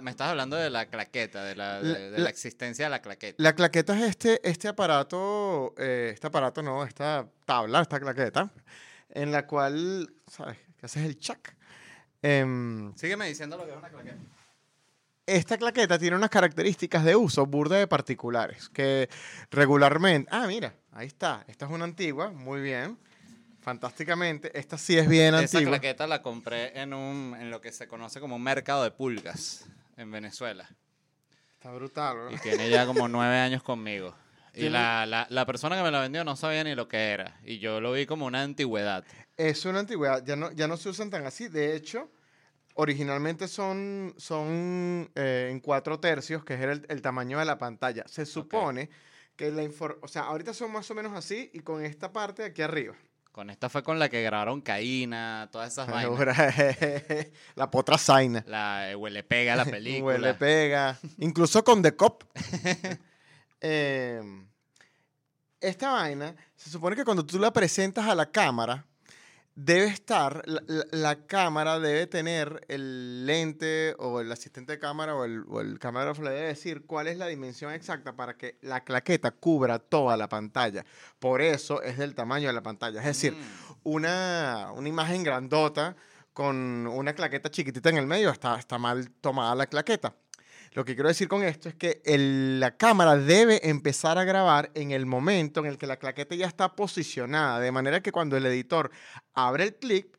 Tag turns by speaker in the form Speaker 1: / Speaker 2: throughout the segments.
Speaker 1: Me estás hablando de la claqueta, de la, de, la, existencia de la claqueta.
Speaker 2: La claqueta es este, este aparato, eh, este aparato no, esta tabla, esta claqueta, en la cual, ¿sabes? Que haces el check.
Speaker 1: Em, Sígueme diciendo lo que es una claqueta.
Speaker 2: Esta claqueta tiene unas características de uso burda de particulares, que regularmente... Ah, mira, ahí está. Esta es una antigua, muy bien fantásticamente. Esta sí es bien antigua.
Speaker 1: Esa claqueta la compré en, un, en lo que se conoce como un mercado de pulgas en Venezuela.
Speaker 2: Está brutal, ¿no?
Speaker 1: Y tiene ya como nueve años conmigo. Y la, la, la, persona que me la vendió no sabía ni lo que era. Y yo lo vi como una antigüedad.
Speaker 2: Es una antigüedad. Ya no, ya no se usan tan así. De hecho, originalmente son, son eh, en cuatro tercios, que es el, el, tamaño de la pantalla. Se supone que la información... O sea, ahorita son más o menos así y con esta parte de aquí arriba.
Speaker 1: Con esta fue con la que grabaron Caína, todas esas vainas.
Speaker 2: la potra Zaina.
Speaker 1: La eh, Huele Pega, la película.
Speaker 2: huele Pega. Incluso con The Cop. Em, esta vaina, se supone que cuando tú la presentas a la cámara, debe estar, la, cámara debe tener el lente o el asistente de cámara o el, o el camarógrafo le debe decir cuál es la dimensión exacta para que la claqueta cubra toda la pantalla. Por eso es del tamaño de la pantalla. Es decir, mm. una, una imagen grandota con una claqueta chiquitita en el medio está, está mal tomada la claqueta. Lo que quiero decir con esto es que la cámara debe empezar a grabar en el momento en el que la claqueta ya está posicionada, de manera que cuando el editor abre el clip,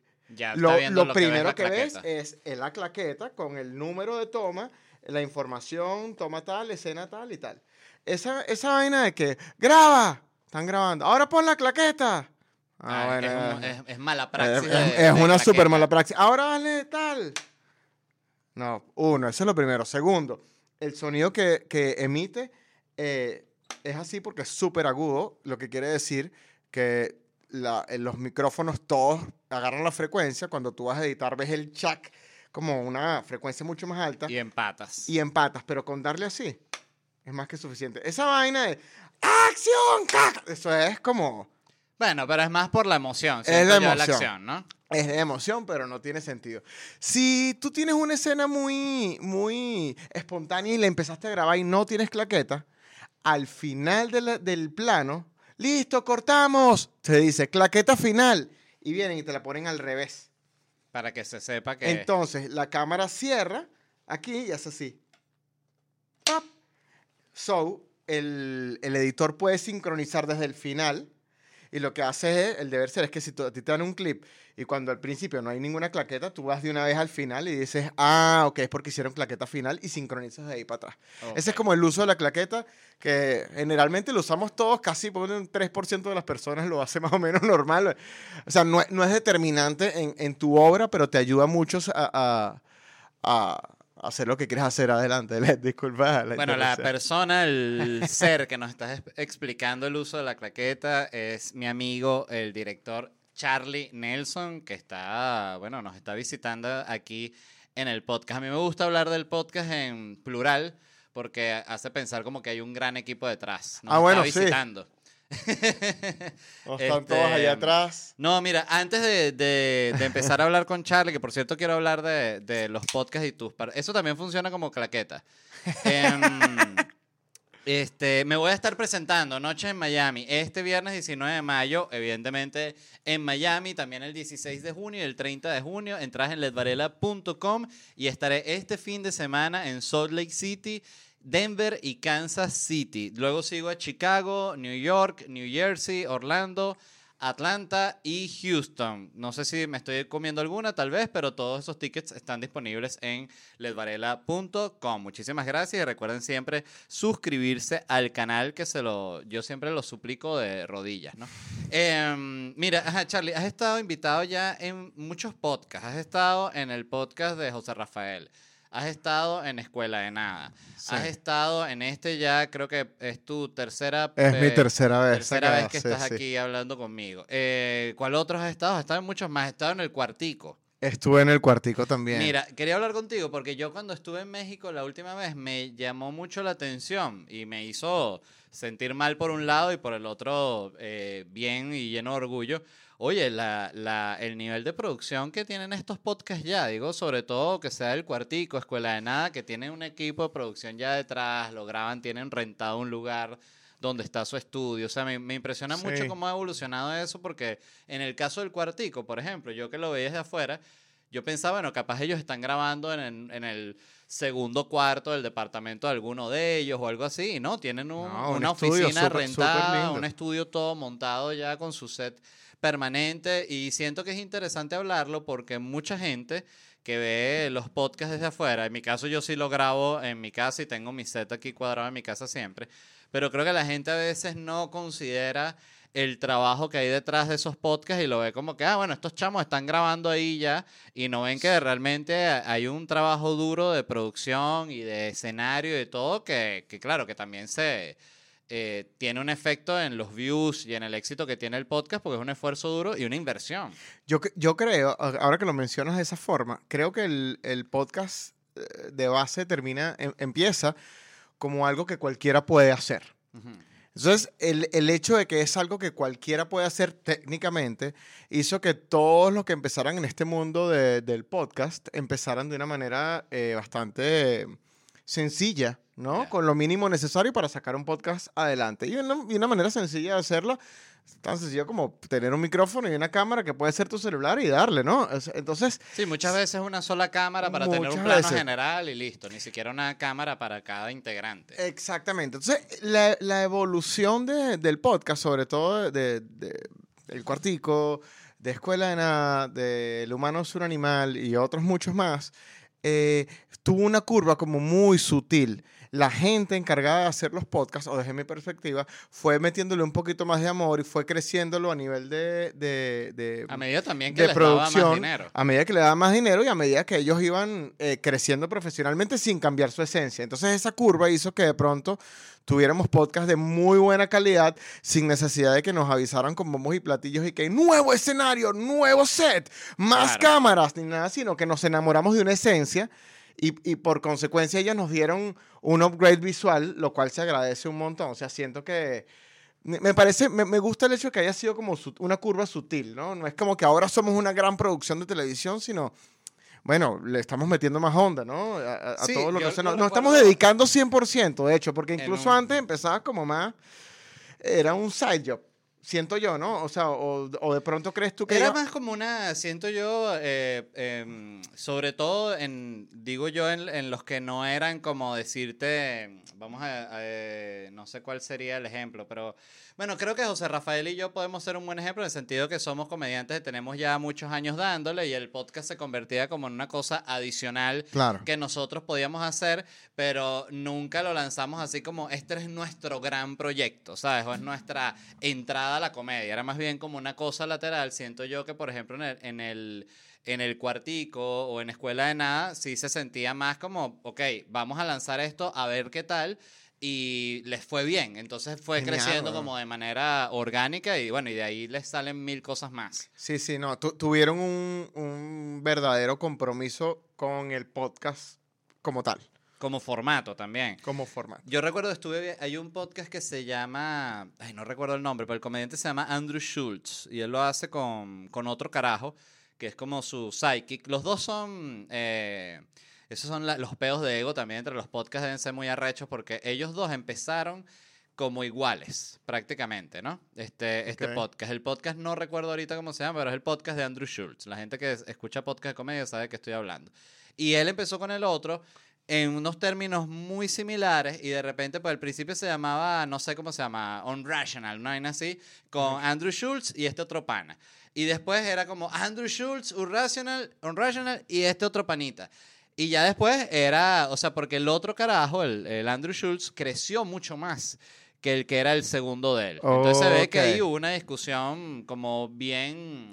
Speaker 2: lo, primero que, ves es la claqueta con el número de toma, la información, toma tal, escena tal y tal. Esa, esa vaina de que graba, están grabando, ahora pon la claqueta.
Speaker 1: Ah, ah, es, mala praxis.
Speaker 2: Es, una súper mala praxis. Ahora dale tal. No, uno, eso es lo primero. Segundo, el sonido que, emite eh, es así porque es súper agudo, lo que quiere decir que los micrófonos todos agarran la frecuencia. Cuando tú vas a editar, ves el chac como una frecuencia mucho más alta.
Speaker 1: Y empatas.
Speaker 2: Y empatas, pero con darle así es más que suficiente. Esa vaina de ¡Acción! Eso es como.
Speaker 1: Bueno, pero es más por la emoción. Es la emoción. La acción, ¿no?
Speaker 2: Es de emoción, pero no tiene sentido. Si tú tienes una escena muy, muy espontánea y la empezaste a grabar y no tienes claqueta, al final del plano, listo, cortamos, te dice claqueta final y vienen y te la ponen al revés.
Speaker 1: Para que se sepa que...
Speaker 2: Entonces, la cámara cierra aquí y hace así. ¡Pap! So, el, el editor puede sincronizar desde el final y lo que hace es, el deber ser es que si a ti te dan un clip y cuando al principio no hay ninguna claqueta, tú vas de una vez al final y dices, ah, ok, es porque hicieron claqueta final y sincronizas de ahí para atrás. Ese es como el uso de la claqueta, que generalmente lo usamos todos, casi por un 3% de las personas lo hace más o menos normal. O sea, no, no es determinante en, en, tu obra, pero te ayuda mucho a, a hacer lo que quieres hacer adelante. Disculpa.
Speaker 1: bueno, la persona, el ser que nos está explicando el uso de la claqueta es mi amigo, el director Charlie Nelson, que está, bueno, nos está visitando aquí en el podcast. A mí me gusta hablar del podcast en plural porque hace pensar como que hay un gran equipo detrás.
Speaker 2: ah, bueno, visitando. están todos allá este, atrás.
Speaker 1: No, mira, antes de, empezar a hablar con Charlie, que por cierto quiero hablar de, los podcasts y tus... Eso también funciona como claqueta. Em, este, me voy a estar presentando Noche en Miami este viernes 19 de mayo, evidentemente en Miami, también el 16 de junio y el 30 de junio. Entras en ledvarela.com y estaré este fin de semana en Salt Lake City Denver y Kansas City. Luego sigo a Chicago, New York, New Jersey, Orlando, Atlanta y Houston. No sé si me estoy comiendo alguna, tal vez, pero todos esos tickets están disponibles en ledvarela.com. Muchísimas gracias y recuerden siempre suscribirse al canal que se lo, yo siempre lo suplico de rodillas, ¿no? Em, mira, Charlie, has estado invitado ya en muchos podcasts. Has estado en el podcast de José Rafael. Has estado en Escuela de Nada.
Speaker 2: Sí.
Speaker 1: Has estado en este ya, creo que es tu tercera...
Speaker 2: Es mi
Speaker 1: eh,
Speaker 2: tercera vez.
Speaker 1: Tercera vez que
Speaker 2: sí,
Speaker 1: estás
Speaker 2: sí.
Speaker 1: aquí hablando conmigo. Eh, ¿Cuál otros has estado? Has estado en muchos más. Has estado en el cuartico.
Speaker 2: Estuve en el cuartico también.
Speaker 1: Mira, quería hablar contigo porque yo cuando estuve en México la última vez me llamó mucho la atención y me hizo sentir mal por un lado y por el otro eh, bien y lleno de orgullo. Oye, la, la- el nivel de producción que tienen estos podcasts ya, digo, sobre todo que sea el cuartico, Escuela de Nada, que tienen un equipo de producción ya detrás, lo graban, tienen rentado un lugar donde está su estudio. O sea, me, me impresiona mucho cómo ha evolucionado eso porque en el caso del cuartico, por ejemplo, yo que lo veía desde afuera, yo pensaba, bueno, capaz ellos están grabando en el, en el segundo cuarto del departamento de alguno de ellos o algo así, ¿no? Tienen un-
Speaker 2: No, un
Speaker 1: una oficina
Speaker 2: súper
Speaker 1: rentada, un estudio todo montado ya con su set permanente y siento que es interesante hablarlo porque mucha gente que ve los podcasts desde afuera, en mi caso yo sí lo grabo en mi casa y tengo mi set aquí cuadrado en mi casa siempre, pero creo que la gente a veces no considera el trabajo que hay detrás de esos podcasts y lo ve como que, ah, bueno, estos chamos están grabando ahí ya y no ven que realmente hay un trabajo duro de producción y de escenario y todo que, que claro, que también se eh, tiene un efecto en los views y en el éxito que tiene el podcast porque es un esfuerzo duro y una inversión.
Speaker 2: Yo, yo creo, ahora que lo mencionas de esa forma, creo que el, el podcast eh, de base termina, em- empieza como algo que cualquiera puede hacer.
Speaker 1: Ujú.
Speaker 2: Entonces, el, el hecho de que es algo que cualquiera puede hacer técnicamente hizo que todos los que empezaran en este mundo de- del podcast empezaran de una manera eh, bastante sencilla, ¿no? Con lo mínimo necesario para sacar un podcast adelante. Y una, y una manera sencilla de hacerlo, tan sencillo como tener un micrófono y una cámara que puede ser tu celular y darle, ¿no? Es- Entonces,
Speaker 1: Sí, muchas veces una sola cámara para tener un plano
Speaker 2: veces.
Speaker 1: general y listo, ni siquiera una cámara para cada integrante.
Speaker 2: Exactamente. Entonces, la, la evolución de- del podcast, sobre todo de, de- El Cuartico, de Escuela de Nada, de El Humano es un Animal y otros muchos más, eh, tuvo una curva como muy sutil. La gente encargada de hacer los podcasts, o desde mi perspectiva, fue metiéndole un poquito más de amor y fue creciéndolo a nivel de, de- de-
Speaker 1: A medida también que
Speaker 2: de
Speaker 1: les daba
Speaker 2: producción,
Speaker 1: más dinero.
Speaker 2: a medida que le daba más dinero y a medida que ellos iban eh, creciendo profesionalmente sin cambiar su esencia. Entonces esa curva hizo que de pronto tuviéramos podcasts de muy buena calidad sin necesidad de que nos avisaran con bombos y platillos y que nuevo escenario, nuevo set, más
Speaker 1: Claro.
Speaker 2: cámaras, ni nada, sino que nos enamoramos de una esencia y, y por consecuencia ellos nos dieron un upgrade visual, lo cual se agradece un montón. O sea, siento que... Me parece, me, me gusta el hecho de que haya sido como su- una curva sutil, ¿no? No es como que ahora somos una gran producción de televisión, sino, bueno, le estamos metiendo más onda, ¿no? A, a-
Speaker 1: Sí,
Speaker 2: todo lo que
Speaker 1: lo
Speaker 2: nos, nos estamos dedicando 100%, de hecho, porque incluso antes empezaba como más, era un side job, siento yo, ¿no? O sea, o, o de pronto crees tú que...
Speaker 1: Era
Speaker 2: yo-
Speaker 1: más como una, siento yo, eh, em, sobre todo en, digo yo, en, en los que no eran como decirte, vamos a, a, eh, no sé cuál sería el ejemplo, pero bueno, creo que José Rafael y yo podemos ser un buen ejemplo en el sentido que somos comediantes, tenemos ya muchos años dándole y el podcast se convertía como en una cosa adicional
Speaker 2: Claro.
Speaker 1: que nosotros podíamos hacer, pero nunca lo lanzamos así como este es nuestro gran proyecto, ¿sabes? O es nuestra entrada a la comedia. Era más bien como una cosa lateral. Siento yo que, por ejemplo, en el, en el, en el cuartico o en Escuela de Nada, sí se sentía más como, ok, vamos a lanzar esto a ver qué tal. Y les fue bien, entonces fue
Speaker 2: Genial,
Speaker 1: creciendo como de manera orgánica y bueno, y de ahí les salen mil cosas más.
Speaker 2: Sí, sí, no, tu- tuvieron un, un verdadero compromiso con el podcast como tal,
Speaker 1: Como formato también.
Speaker 2: como formato.
Speaker 1: Yo recuerdo, estuve, hay un podcast que se llama, ay, no recuerdo el nombre, pero el comediante se llama Andrew Schultz y él lo hace con, con otro carajo, que es como su psychic. Los dos son, eh, esos son la- los peos de ego también entre los podcasts deben ser muy arrechos porque ellos dos empezaron como iguales, prácticamente, ¿no? Este, este
Speaker 2: Ok.
Speaker 1: podcast. El podcast no recuerdo ahorita cómo se llama, pero es el podcast de Andrew Schultz. La gente que es- escucha podcast de comedia sabe de qué estoy hablando. Y él empezó con el otro en unos términos muy similares y de repente pues al principio se llamaba, no sé cómo se llama, Unrational, ¿no? hay así, con Andrew Schultz y este otro pana. Y después era como Andrew Schultz, Unrational, Unrational y este otro panita. Y ya después era, o sea, porque el otro carajo, el, el Andrew Schultz, creció mucho más que el que era el segundo de él. Entonces se ve que
Speaker 2: Ok.
Speaker 1: hay una discusión como bien,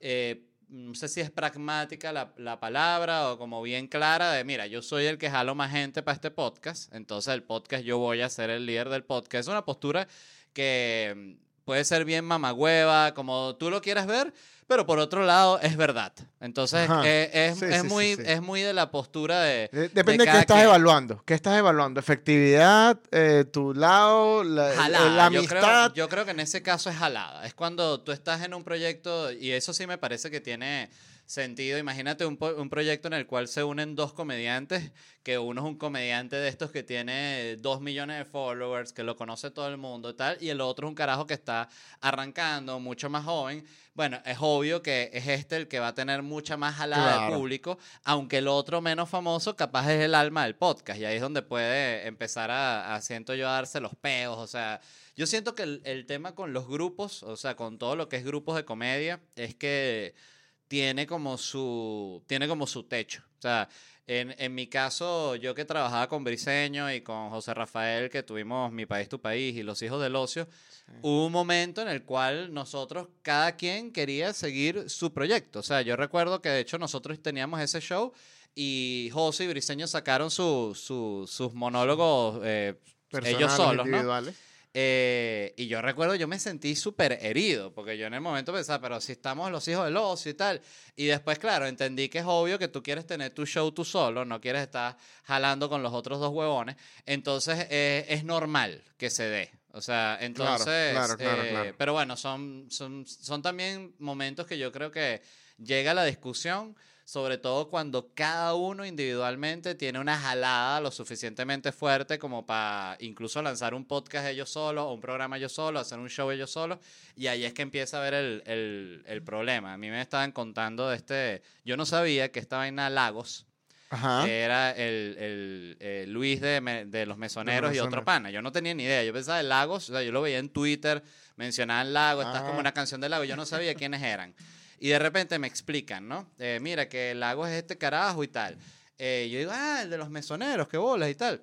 Speaker 1: eh, no sé si es pragmática la, la palabra o como bien clara de, mira, yo soy el que jalo más gente para este podcast, entonces el podcast yo voy a ser el líder del podcast. Es una postura que mm, puede ser bien mamagüeva, como tú lo quieras ver, pero por otro lado es verdad. Entonces eh, es,
Speaker 2: Sí,
Speaker 1: es
Speaker 2: sí,
Speaker 1: muy,
Speaker 2: sí.
Speaker 1: es muy de la postura de...
Speaker 2: De- Depende de, qué estás evaluando. ¿Qué estás evaluando? ¿Efectividad? eh, ¿Tu lado? La,
Speaker 1: Jalada.
Speaker 2: la
Speaker 1: yo,
Speaker 2: amistad?
Speaker 1: creo, yo creo que en ese caso es jalada. Es cuando tú estás en un proyecto, y eso sí me parece que tiene sentido. Imagínate un, un proyecto en el cual se unen dos comediantes, que uno es un comediante de estos que tiene dos millones de followers, que lo conoce todo el mundo y tal, y el otro es un carajo que está arrancando, mucho más joven. Bueno, es obvio que es este el que va a tener mucha más jalada de
Speaker 2: Claro.
Speaker 1: público, aunque el otro menos famoso capaz es el alma del podcast, y ahí es donde puede empezar a, a siento yo, a darse los peos, o sea, yo siento que el, el tema con los grupos, o sea, con todo lo que es grupos de comedia, es que tiene como su, tiene como su techo. O sea, en, en mi caso, yo que trabajaba con Briseño y con José Rafael, que tuvimos Mi País, Tu País y Los Hijos del Ocio, hubo un momento en el cual nosotros, cada quien quería seguir su proyecto. O sea, yo recuerdo que de hecho nosotros teníamos ese show y José y Briseño sacaron su- su- sus monólogos eh, ellos solos, ¿no? Eh, y yo recuerdo, yo me sentí súper herido, porque yo en el momento pensaba, pero si estamos los hijos del ocio y tal. Y después, claro, entendí que es obvio que tú quieres tener tu show tú solo, no quieres estar jalando con los otros dos huevones. Entonces, eh, es normal que se dé. O sea, entonces.
Speaker 2: claro, claro,
Speaker 1: eh,
Speaker 2: claro.
Speaker 1: Pero bueno, son, son, son también momentos que yo creo que llega la discusión sobre todo cuando cada uno individualmente tiene una jalada lo suficientemente fuerte como para incluso lanzar un podcast ellos solos o un programa ellos solos, hacer un show ellos solos, y ahí es que empieza a ver el, el- el problema. A mí me estaban contando de este, yo no sabía que esta vaina Lagos
Speaker 2: Ajá.
Speaker 1: era el, el- el Luis de, me- de los mesoneros y otro pana. Yo no tenía ni idea, yo pensaba en Lagos, o sea, yo lo veía en Twitter, mencionaban Lagos, estás como una canción de Lagos, yo no sabía quiénes eran. Y de repente me explican, ¿no? Eh, mira, que Lagos es este carajo y tal. Eh, yo digo, ah, el de los mesoneros, qué bolas y tal.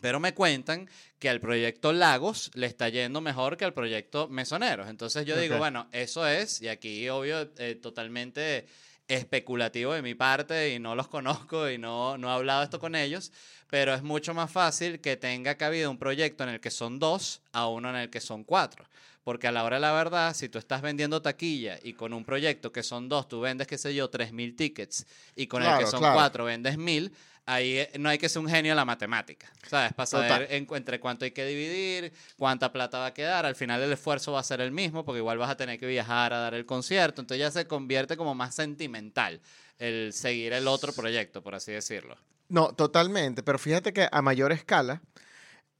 Speaker 1: Pero me cuentan que al proyecto Lagos le está yendo mejor que al proyecto Mesoneros. Entonces yo digo, bueno, eso es, y aquí obvio, eh, totalmente especulativo de mi parte y no los conozco y no, no he hablado esto con ellos, pero es mucho más fácil que tenga cabida un proyecto en el que son dos a uno en el que son cuatro. Porque a la hora de la verdad, si tú estás vendiendo taquilla y con un proyecto que son dos, tú vendes, qué sé yo, tres mil tickets y con el que son
Speaker 2: claro.
Speaker 1: cuatro vendes mil, ahí eh, no hay que ser un genio en la matemática, ¿sabes? Para saber en- entre cuánto hay que dividir, cuánta plata va a quedar. Al final el esfuerzo va a ser el mismo porque igual vas a tener que viajar a dar el concierto. Entonces ya se convierte como más sentimental el seguir el otro proyecto, por así decirlo.
Speaker 2: No, totalmente. Pero fíjate que a mayor escala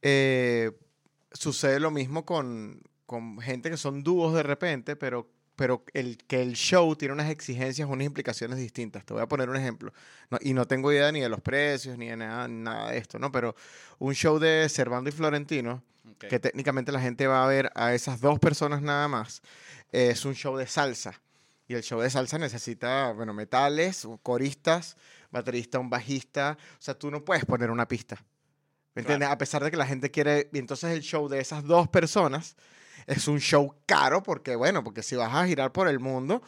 Speaker 2: eh, sucede lo mismo con, con gente que son dúos de repente, pero, pero el, que el show tiene unas exigencias, unas implicaciones distintas. Te voy a poner un ejemplo. No, y no tengo idea ni de los precios, ni de nada, nada de esto, ¿no? Pero un show de Servando y Florentino,
Speaker 1: Ok.
Speaker 2: que técnicamente la gente va a ver a esas dos personas nada más, es un show de salsa. Y el show de salsa necesita, bueno, metales, coristas, baterista, un bajista. O sea, tú no puedes poner una pista. ¿Me entiendes? A pesar de que la gente quiere. Y entonces el show de esas dos personas es un show caro porque, bueno, porque si vas a girar por el mundo,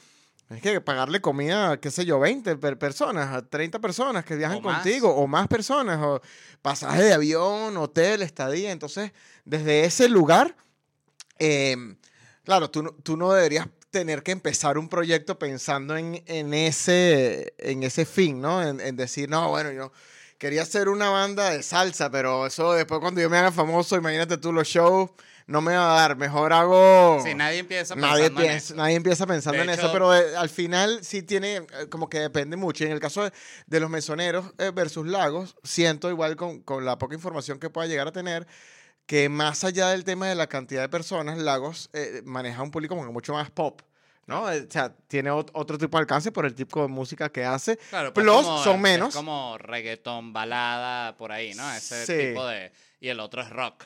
Speaker 2: tienes que pagarle comida, qué sé yo, 20 per- personas, a 30 personas que viajan
Speaker 1: O más.
Speaker 2: contigo, o más personas, o pasaje de avión, hotel, estadía. Entonces, desde ese lugar, em, claro, tú, no- tú no deberías tener que empezar un proyecto pensando en, en ese, en ese fin, ¿no? En, en decir, no, bueno, yo quería hacer una banda de salsa, pero eso después cuando yo me haga famoso, imagínate tú los shows, no me va a dar, mejor hago...
Speaker 1: Sí, nadie empieza
Speaker 2: Oh. Nadie
Speaker 1: pensando en
Speaker 2: piensa,
Speaker 1: eso.
Speaker 2: nadie empieza pensando
Speaker 1: De
Speaker 2: en eso, pero eh, al final sí tiene, eh, como que depende mucho. Y en el caso de, de los mesoneros eh, versus lagos, siento igual con, con la poca información que pueda llegar a tener, que más allá del tema de la cantidad de personas, Lagos maneja un público como mucho más pop. ¿no? O sea, tiene ot- otro tipo de alcance por el tipo de música que hace.
Speaker 1: Claro, pues
Speaker 2: Plus,
Speaker 1: como-
Speaker 2: son
Speaker 1: es
Speaker 2: menos.
Speaker 1: como reggaetón, balada, por ahí, ¿no? Ese
Speaker 2: Sí.
Speaker 1: tipo de... Y el otro es rock.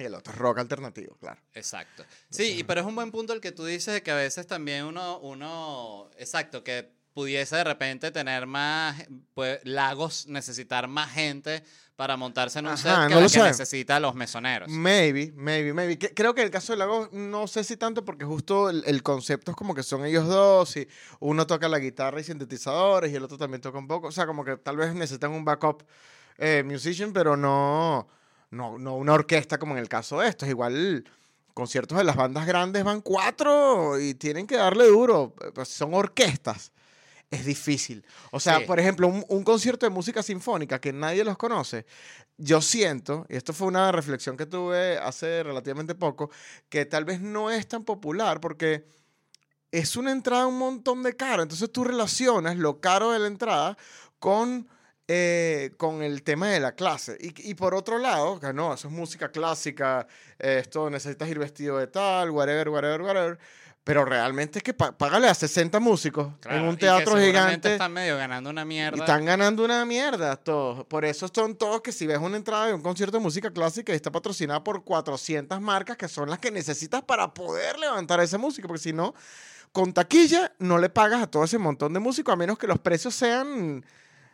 Speaker 2: Y el otro es rock alternativo, claro.
Speaker 1: Exacto. Sí, y- pero es un buen punto el que tú dices de que a veces también uno, uno, exacto, que pudiese de repente tener más, pues, lagos, necesitar más gente para montarse en un
Speaker 2: Ajá,
Speaker 1: set que
Speaker 2: no
Speaker 1: la
Speaker 2: lo
Speaker 1: que necesita los mesoneros.
Speaker 2: Maybe, maybe, maybe. Que- Creo que el caso de Lago no sé si tanto porque justo el, el concepto es como que son ellos dos y uno toca la guitarra y sintetizadores y el otro también toca un poco. O sea, como que tal vez necesitan un backup eh, musician, pero no, no, no una orquesta como en el caso de estos. Igual conciertos de las bandas grandes van cuatro y tienen que darle duro. Pues son orquestas. Es difícil. O sea,
Speaker 1: Sí.
Speaker 2: por ejemplo, un, un concierto de música sinfónica que nadie los conoce, yo siento, y esto fue una reflexión que tuve hace relativamente poco, que tal vez no es tan popular porque es una entrada un montón de caro. Entonces tú relacionas lo caro de la entrada con, eh, con el tema de la clase. Y, y por otro lado, que no, eso es música clásica, eh, esto necesitas ir vestido de tal, whatever, whatever, whatever. Pero realmente es que págale a 60 músicos
Speaker 1: Claro,
Speaker 2: en
Speaker 1: y
Speaker 2: un
Speaker 1: que
Speaker 2: teatro
Speaker 1: seguramente
Speaker 2: gigante.
Speaker 1: Están medio ganando una
Speaker 2: Y
Speaker 1: mierda.
Speaker 2: están ganando una mierda todos. Por eso son todos que si ves una entrada de un concierto de música clásica y está patrocinada por 400 marcas que son las que necesitas para poder levantar esa música. Porque si no, con taquilla no le pagas a todo ese montón de músicos a menos que los precios sean...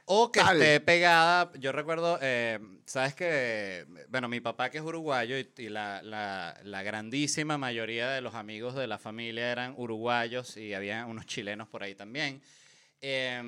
Speaker 1: O que
Speaker 2: Tal.
Speaker 1: esté pegada, yo recuerdo, eh, sabes que, bueno, mi papá que es uruguayo y, y la, la- la grandísima mayoría de los amigos de la familia eran uruguayos y había unos chilenos por ahí también. Eh,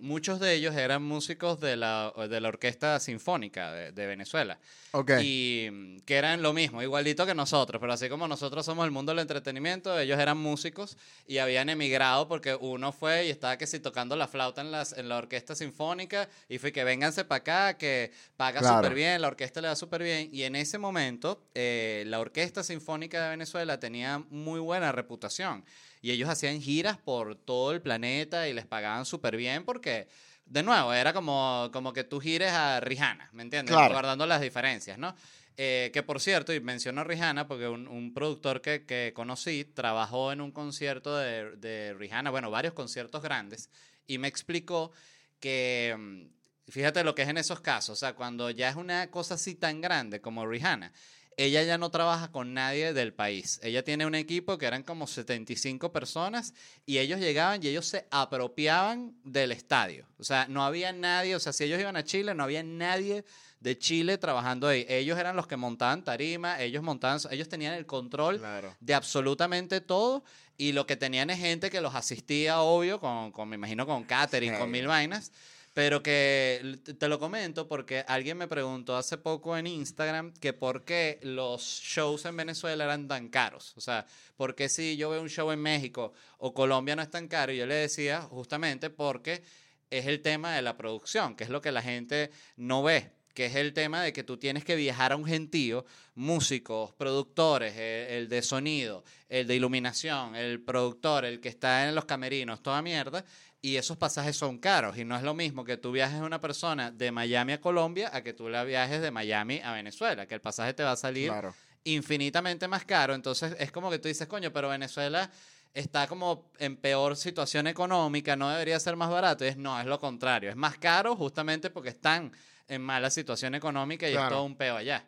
Speaker 1: muchos de ellos eran músicos de la, de la Orquesta Sinfónica de, de Venezuela.
Speaker 2: Ok.
Speaker 1: Y mm, que eran lo mismo, igualito que nosotros, pero así como nosotros somos el mundo del entretenimiento, ellos eran músicos y habían emigrado porque uno fue y estaba que si tocando la flauta en, las, en la orquesta sinfónica y fue que vénganse para acá, que paga
Speaker 2: Claro.
Speaker 1: súper bien, la orquesta le da súper bien. Y en ese momento, eh, la Orquesta Sinfónica de Venezuela tenía muy buena reputación y ellos hacían giras por todo el planeta y les pagaban súper bien porque de nuevo, era como, como que tú gires a Rihanna, ¿me entiendes?
Speaker 2: Claro.
Speaker 1: Guardando las diferencias, ¿no? Eh, que por cierto, y menciono a Rihanna porque un, un productor que, que conocí trabajó en un concierto de, de Rihanna, bueno, varios conciertos grandes, y me explicó que, mm, fíjate lo que es en esos casos, o sea, cuando ya es una cosa así tan grande como Rihanna, ella ya no trabaja con nadie del país. Ella tiene un equipo que eran como 75 personas y ellos llegaban y ellos se apropiaban del estadio. O sea, no había nadie, o sea, si ellos iban a Chile, no había nadie de Chile trabajando ahí. Ellos eran los que montaban tarima, ellos montaban, ellos tenían el control
Speaker 2: Claro.
Speaker 1: de absolutamente todo y lo que tenían es gente que los asistía, obvio, con, con me imagino con catering, con mil vainas, pero que te lo comento porque alguien me preguntó hace poco en Instagram que por qué los shows en Venezuela eran tan caros. O sea, ¿por qué si yo veo un show en México o Colombia no es tan caro? Y yo le decía justamente porque es el tema de la producción, que es lo que la gente no ve que es el tema de que tú tienes que viajar a un gentío, músicos, productores, eh, el, de sonido, el de iluminación, el productor, el que está en los camerinos, toda mierda, y esos pasajes son caros, y no es lo mismo que tú viajes una persona de Miami a Colombia a que tú la viajes de Miami a Venezuela, que el pasaje te va a salir
Speaker 2: Claro.
Speaker 1: infinitamente más caro. Entonces es como que tú dices, coño, pero Venezuela está como en peor situación económica, no debería ser más barato. Y es no, es lo contrario. Es más caro justamente porque están en mala situación económica y es
Speaker 2: Claro.
Speaker 1: todo un peo allá.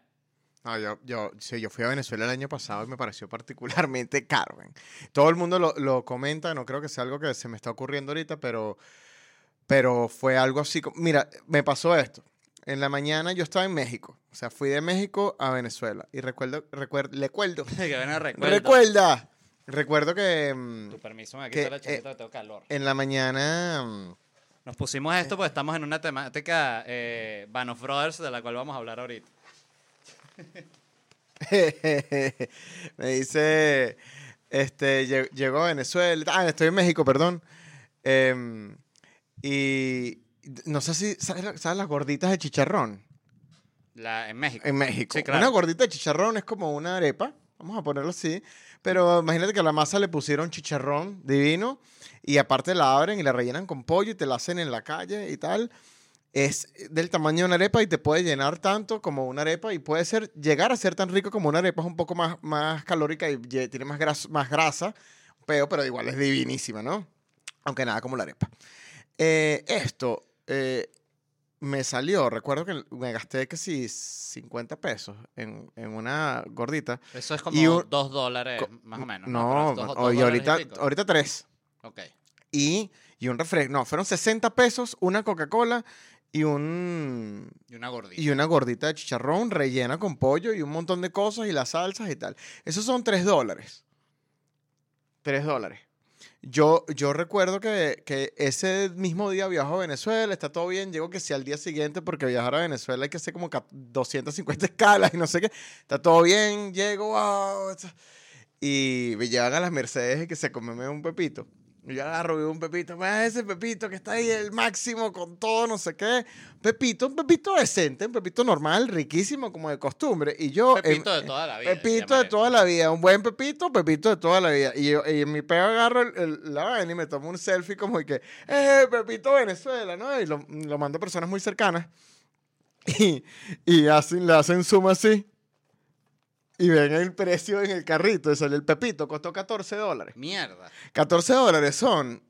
Speaker 2: No, yo, yo, sí, yo fui a Venezuela el año pasado y me pareció particularmente caro. ven. Todo el mundo lo, lo comenta, no creo que sea algo que se me está ocurriendo ahorita, pero, pero fue algo así. Mira, me pasó esto. En la mañana yo estaba en México, o sea, fui de México a Venezuela y recuerdo, recuerdo, recuerdo,
Speaker 1: que bueno, recuerdo.
Speaker 2: recuerda, recuerdo que mm,
Speaker 1: Tu permiso, me quito la chaqueta,
Speaker 2: eh,
Speaker 1: tengo calor.
Speaker 2: en la mañana mm,
Speaker 1: Nos pusimos esto porque estamos en una temática eh, Band of Brothers de la cual vamos a hablar ahorita.
Speaker 2: me dice, este, lle- llegó a Venezuela, ah, estoy en México, perdón. Em, y no sé si, ¿sabes, la- sabes las gorditas de chicharrón?
Speaker 1: La, en México.
Speaker 2: En México.
Speaker 1: Sí, claro.
Speaker 2: Una gordita de chicharrón es como una arepa, vamos a ponerlo así, pero imagínate que a la masa le pusieron chicharrón divino y aparte la abren y la rellenan con pollo y te la hacen en la calle y tal. Es del tamaño de una arepa y te puede llenar tanto como una arepa y puede ser llegar a ser tan rico como una arepa, es un poco más, más calórica y tiene más, gras- más grasa, peo, pero igual es divinísima, ¿no? Aunque nada como la arepa. Eh, esto eh, me salió, recuerdo que me gasté que sí 50 pesos en, en una gordita.
Speaker 1: Eso es
Speaker 2: Y
Speaker 1: como
Speaker 2: un-
Speaker 1: dos dólares,
Speaker 2: co-
Speaker 1: más o menos.
Speaker 2: No,
Speaker 1: Pero dos- dos
Speaker 2: o- y ahorita, ahorita tres.
Speaker 1: Ok.
Speaker 2: Y, y un refresco. No, fueron 60 pesos, una Coca-Cola y un
Speaker 1: Y una gordita.
Speaker 2: y una gordita de chicharrón rellena con pollo y un montón de cosas y las salsas y tal. Esos son 3 dólares. 3 dólares. Yo, yo recuerdo que, que ese mismo día viajo a Venezuela, está todo bien, llego que si al día siguiente, porque viajar a Venezuela hay que hacer como ca- 250 escalas y no sé qué, está todo bien, llego, wow, y me llevan a las Mercedes y que se come un pepito. Y yo agarro veo un pepito, "Ah, ese pepito que está ahí, el máximo, con todo, no sé qué. Pepito, un pepito decente, un pepito normal, riquísimo, como de costumbre. Y yo.
Speaker 1: Pepito de toda la vida.
Speaker 2: Pepito de toda la vida, un buen pepito, pepito de toda la vida. Y, yo, y en mi peo agarro el- el- la vaina y me tomo un selfie como que, ¡eh, Pepito Venezuela! ¿no? Y lo, lo mando a personas muy cercanas. Y, y hacen, le hacen zoom así. Y ven el precio en el carrito. Eso, el pepito costó 14 dólares.
Speaker 1: Mierda.
Speaker 2: 14 dólares son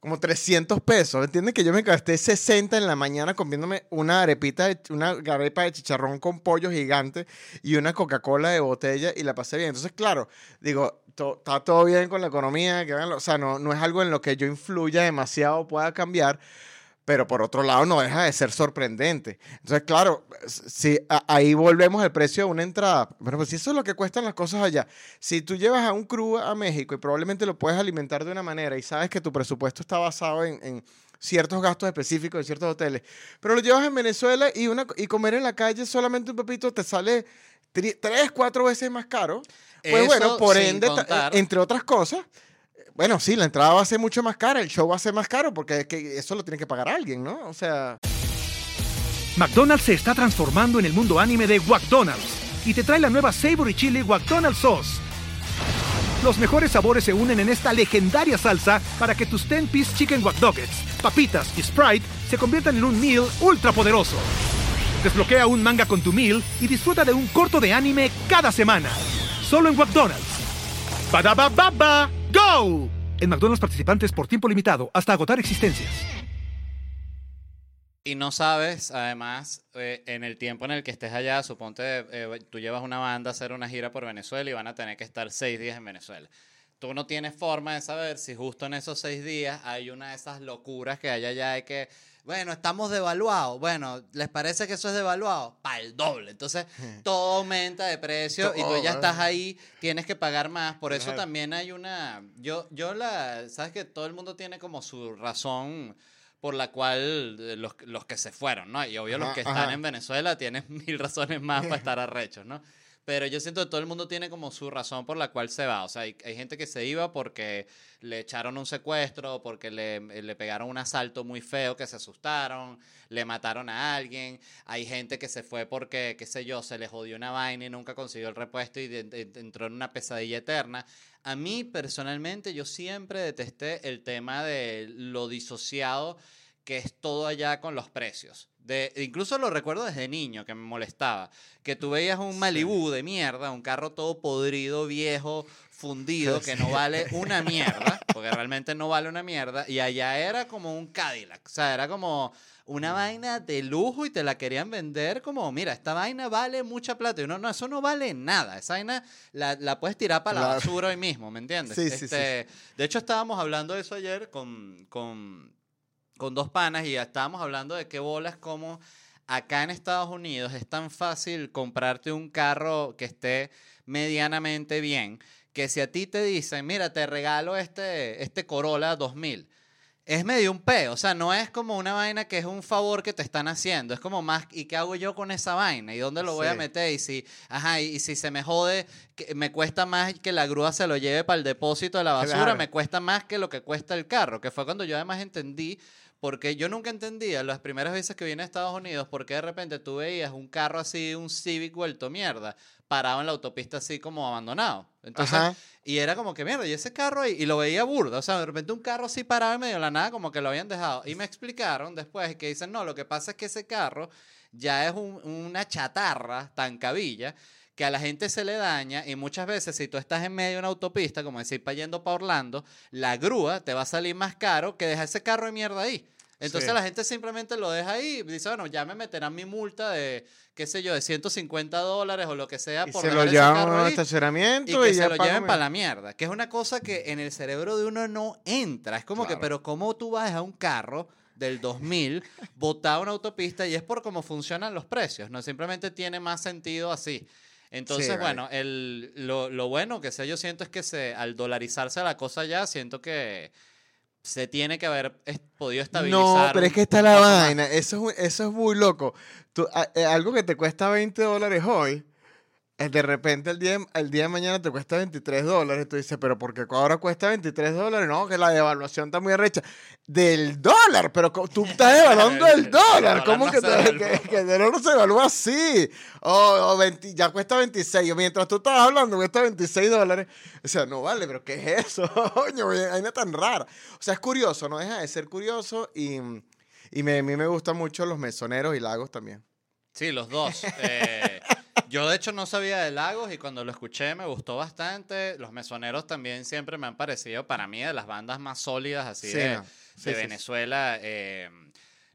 Speaker 2: como 300 pesos. ¿Entienden que yo me gasté 60 en la mañana comiéndome una arepita, de- una arepa de chicharrón con pollo gigante y una Coca-Cola de botella y la pasé bien? Entonces, claro, digo, to- está todo bien con la economía, que hagan lo- o sea, no, no es algo en lo que yo influya demasiado, pueda cambiar. Pero por otro lado, no deja de ser sorprendente. Entonces, claro, si a- ahí volvemos al precio de una entrada. Pero pues si eso es lo que cuestan las cosas allá. Si tú llevas a un crew a México y probablemente lo puedes alimentar de una manera y sabes que tu presupuesto está basado en, en ciertos gastos específicos en ciertos hoteles, pero lo llevas en Venezuela y, una, y comer en la calle solamente un pepito te sale tri- tres, cuatro veces más caro. Pues
Speaker 1: Eso
Speaker 2: bueno, por ende, ta-
Speaker 1: contar-
Speaker 2: entre otras cosas, bueno, sí, la entrada va a ser mucho más cara, el show va a ser más caro porque es que eso lo tiene que pagar alguien, ¿no? O sea,
Speaker 3: McDonald's se está transformando en el mundo anime de McDonald's y te trae la nueva Savory Chili McDonald's Sauce. Los mejores sabores se unen en esta legendaria salsa para que tus 10-piece chicken wack nuggets, papitas y Sprite se conviertan en un meal ultra poderoso. Desbloquea un manga con tu meal y disfruta de un corto de anime cada semana. Solo en McDonald's. Ba ¡Go! En McDonald's participantes por tiempo limitado hasta agotar existencias.
Speaker 1: Y no sabes, además, eh, en el tiempo en el que estés allá, suponte eh, tú llevas una banda a hacer una gira por Venezuela y van a tener que estar seis días en Venezuela. Tú no tienes forma de saber si justo en esos seis días hay una de esas locuras que hay allá de que, bueno, estamos devaluados. Bueno, ¿les parece que eso es devaluado? Para el doble. Entonces, todo aumenta de precio y tú ya estás ahí, tienes que pagar más. Por eso también hay una... Yo, yo la... ¿Sabes que todo el mundo tiene como su razón por la cual eh, los, los que se fueron, ¿no? Y obvio los
Speaker 2: Ajá,
Speaker 1: que están
Speaker 2: ajá.
Speaker 1: en Venezuela tienen mil razones más para estar arrechos, ¿no? Pero yo siento que todo el mundo tiene como su razón por la cual se va. O sea, hay, gente que se iba porque le echaron un secuestro, porque le, le pegaron un asalto muy feo, que se asustaron, le mataron a alguien. Hay gente que se fue porque, qué sé yo, se le jodió una vaina y nunca consiguió el repuesto y entró en una pesadilla eterna. A mí, personalmente, yo siempre detesté el tema de lo disociado que es todo allá con los precios. De, incluso lo recuerdo desde niño, que me molestaba. Que tú veías un Malibú de mierda, un carro todo podrido, viejo, fundido, que no vale una mierda, porque realmente no vale una mierda, y allá era como un Cadillac, o sea, era como una vaina de lujo y te la querían vender como, mira, esta vaina vale mucha plata. Y uno, no, eso no vale nada. Esa vaina la, la puedes tirar para la basura hoy mismo, ¿me entiendes?
Speaker 2: Sí, sí, sí.
Speaker 1: Este, De hecho, estábamos hablando de eso ayer con, con, con dos panas y ya estábamos hablando de qué bolas como acá en Estados Unidos es tan fácil comprarte un carro que esté medianamente bien que si a ti te dicen, mira, te regalo este, este Corolla 2000, es medio un peo, o sea, no es como una vaina que es un favor que te están haciendo, es como más, ¿y qué hago yo con esa vaina? ¿Y dónde lo voy a meter? Y si, ajá, y, y si se me jode, que me cuesta más que la grúa se lo lleve para el depósito de la basura,
Speaker 2: Claro.
Speaker 1: me cuesta más que lo que cuesta el carro, que fue cuando yo además entendí, porque yo nunca entendía las primeras veces que vine a Estados Unidos, porque de repente tú veías un carro así, un Civic vuelto mierda, parado en la autopista así como abandonado. Entonces,
Speaker 2: Ajá.
Speaker 1: y era como que mierda, y ese carro ahí, y lo veía burda, o sea, de repente un carro así parado en medio de la nada, como que lo habían dejado. Y me explicaron después que dicen, no, lo que pasa es que ese carro ya es un- una chatarra tan cabilla que a la gente se le daña y muchas veces si tú estás en medio de una autopista, como decir, para yendo para Orlando, la grúa te va a salir más caro que dejar ese carro de mierda ahí. Entonces
Speaker 2: Sí.
Speaker 1: la gente simplemente lo deja ahí y dice, bueno, ya me meterán mi multa de, qué sé yo, de 150 dólares o lo que sea
Speaker 2: Y
Speaker 1: por
Speaker 2: se lo
Speaker 1: dejar
Speaker 2: llevan a
Speaker 1: carro
Speaker 2: un
Speaker 1: ahí
Speaker 2: estacionamiento
Speaker 1: y
Speaker 2: y,
Speaker 1: que
Speaker 2: ya
Speaker 1: se lo lleven para la mierda, que es una cosa que en el cerebro de uno no entra. Es como que, pero ¿cómo tú vas a un carro del 2000 botado a una autopista y es por cómo funcionan los precios? No simplemente tiene más sentido así. Entonces,
Speaker 2: Sí,
Speaker 1: bueno, el, lo, lo bueno que sé yo siento es que se, al dolarizarse la cosa ya, siento que se tiene que haber podido estabilizar.
Speaker 2: No, pero es que está la vaina. Eso es, muy- eso es muy loco. Tú, a- eh, algo que te cuesta 20 dólares hoy, de repente el día, el día de mañana te cuesta 23 dólares. Tú dices, pero ¿por qué ahora cuesta 23 dólares? No, que la devaluación está muy arrecha. Del dólar, pero tú estás evaluando
Speaker 1: El-
Speaker 2: dólar. ¿Cómo
Speaker 1: no
Speaker 2: que, que- que el dólar no se evalúa así? O, o 20 ya cuesta 26. Mientras tú estabas hablando, cuesta 26 dólares. O sea, no vale, pero ¿qué es eso? Coño, vaina tan rara. O sea, es curioso, no deja de ser curioso y, y me, a mí me gustan mucho los mesoneros y lagos también.
Speaker 1: Sí, los dos. Eh, yo de hecho no sabía de Lagos y cuando lo escuché me gustó bastante. Los mesoneros también siempre me han parecido para mí de las bandas más sólidas así
Speaker 2: Sí,
Speaker 1: de,
Speaker 2: no.
Speaker 1: de
Speaker 2: Sí, sí, sí.
Speaker 1: Venezuela. eh,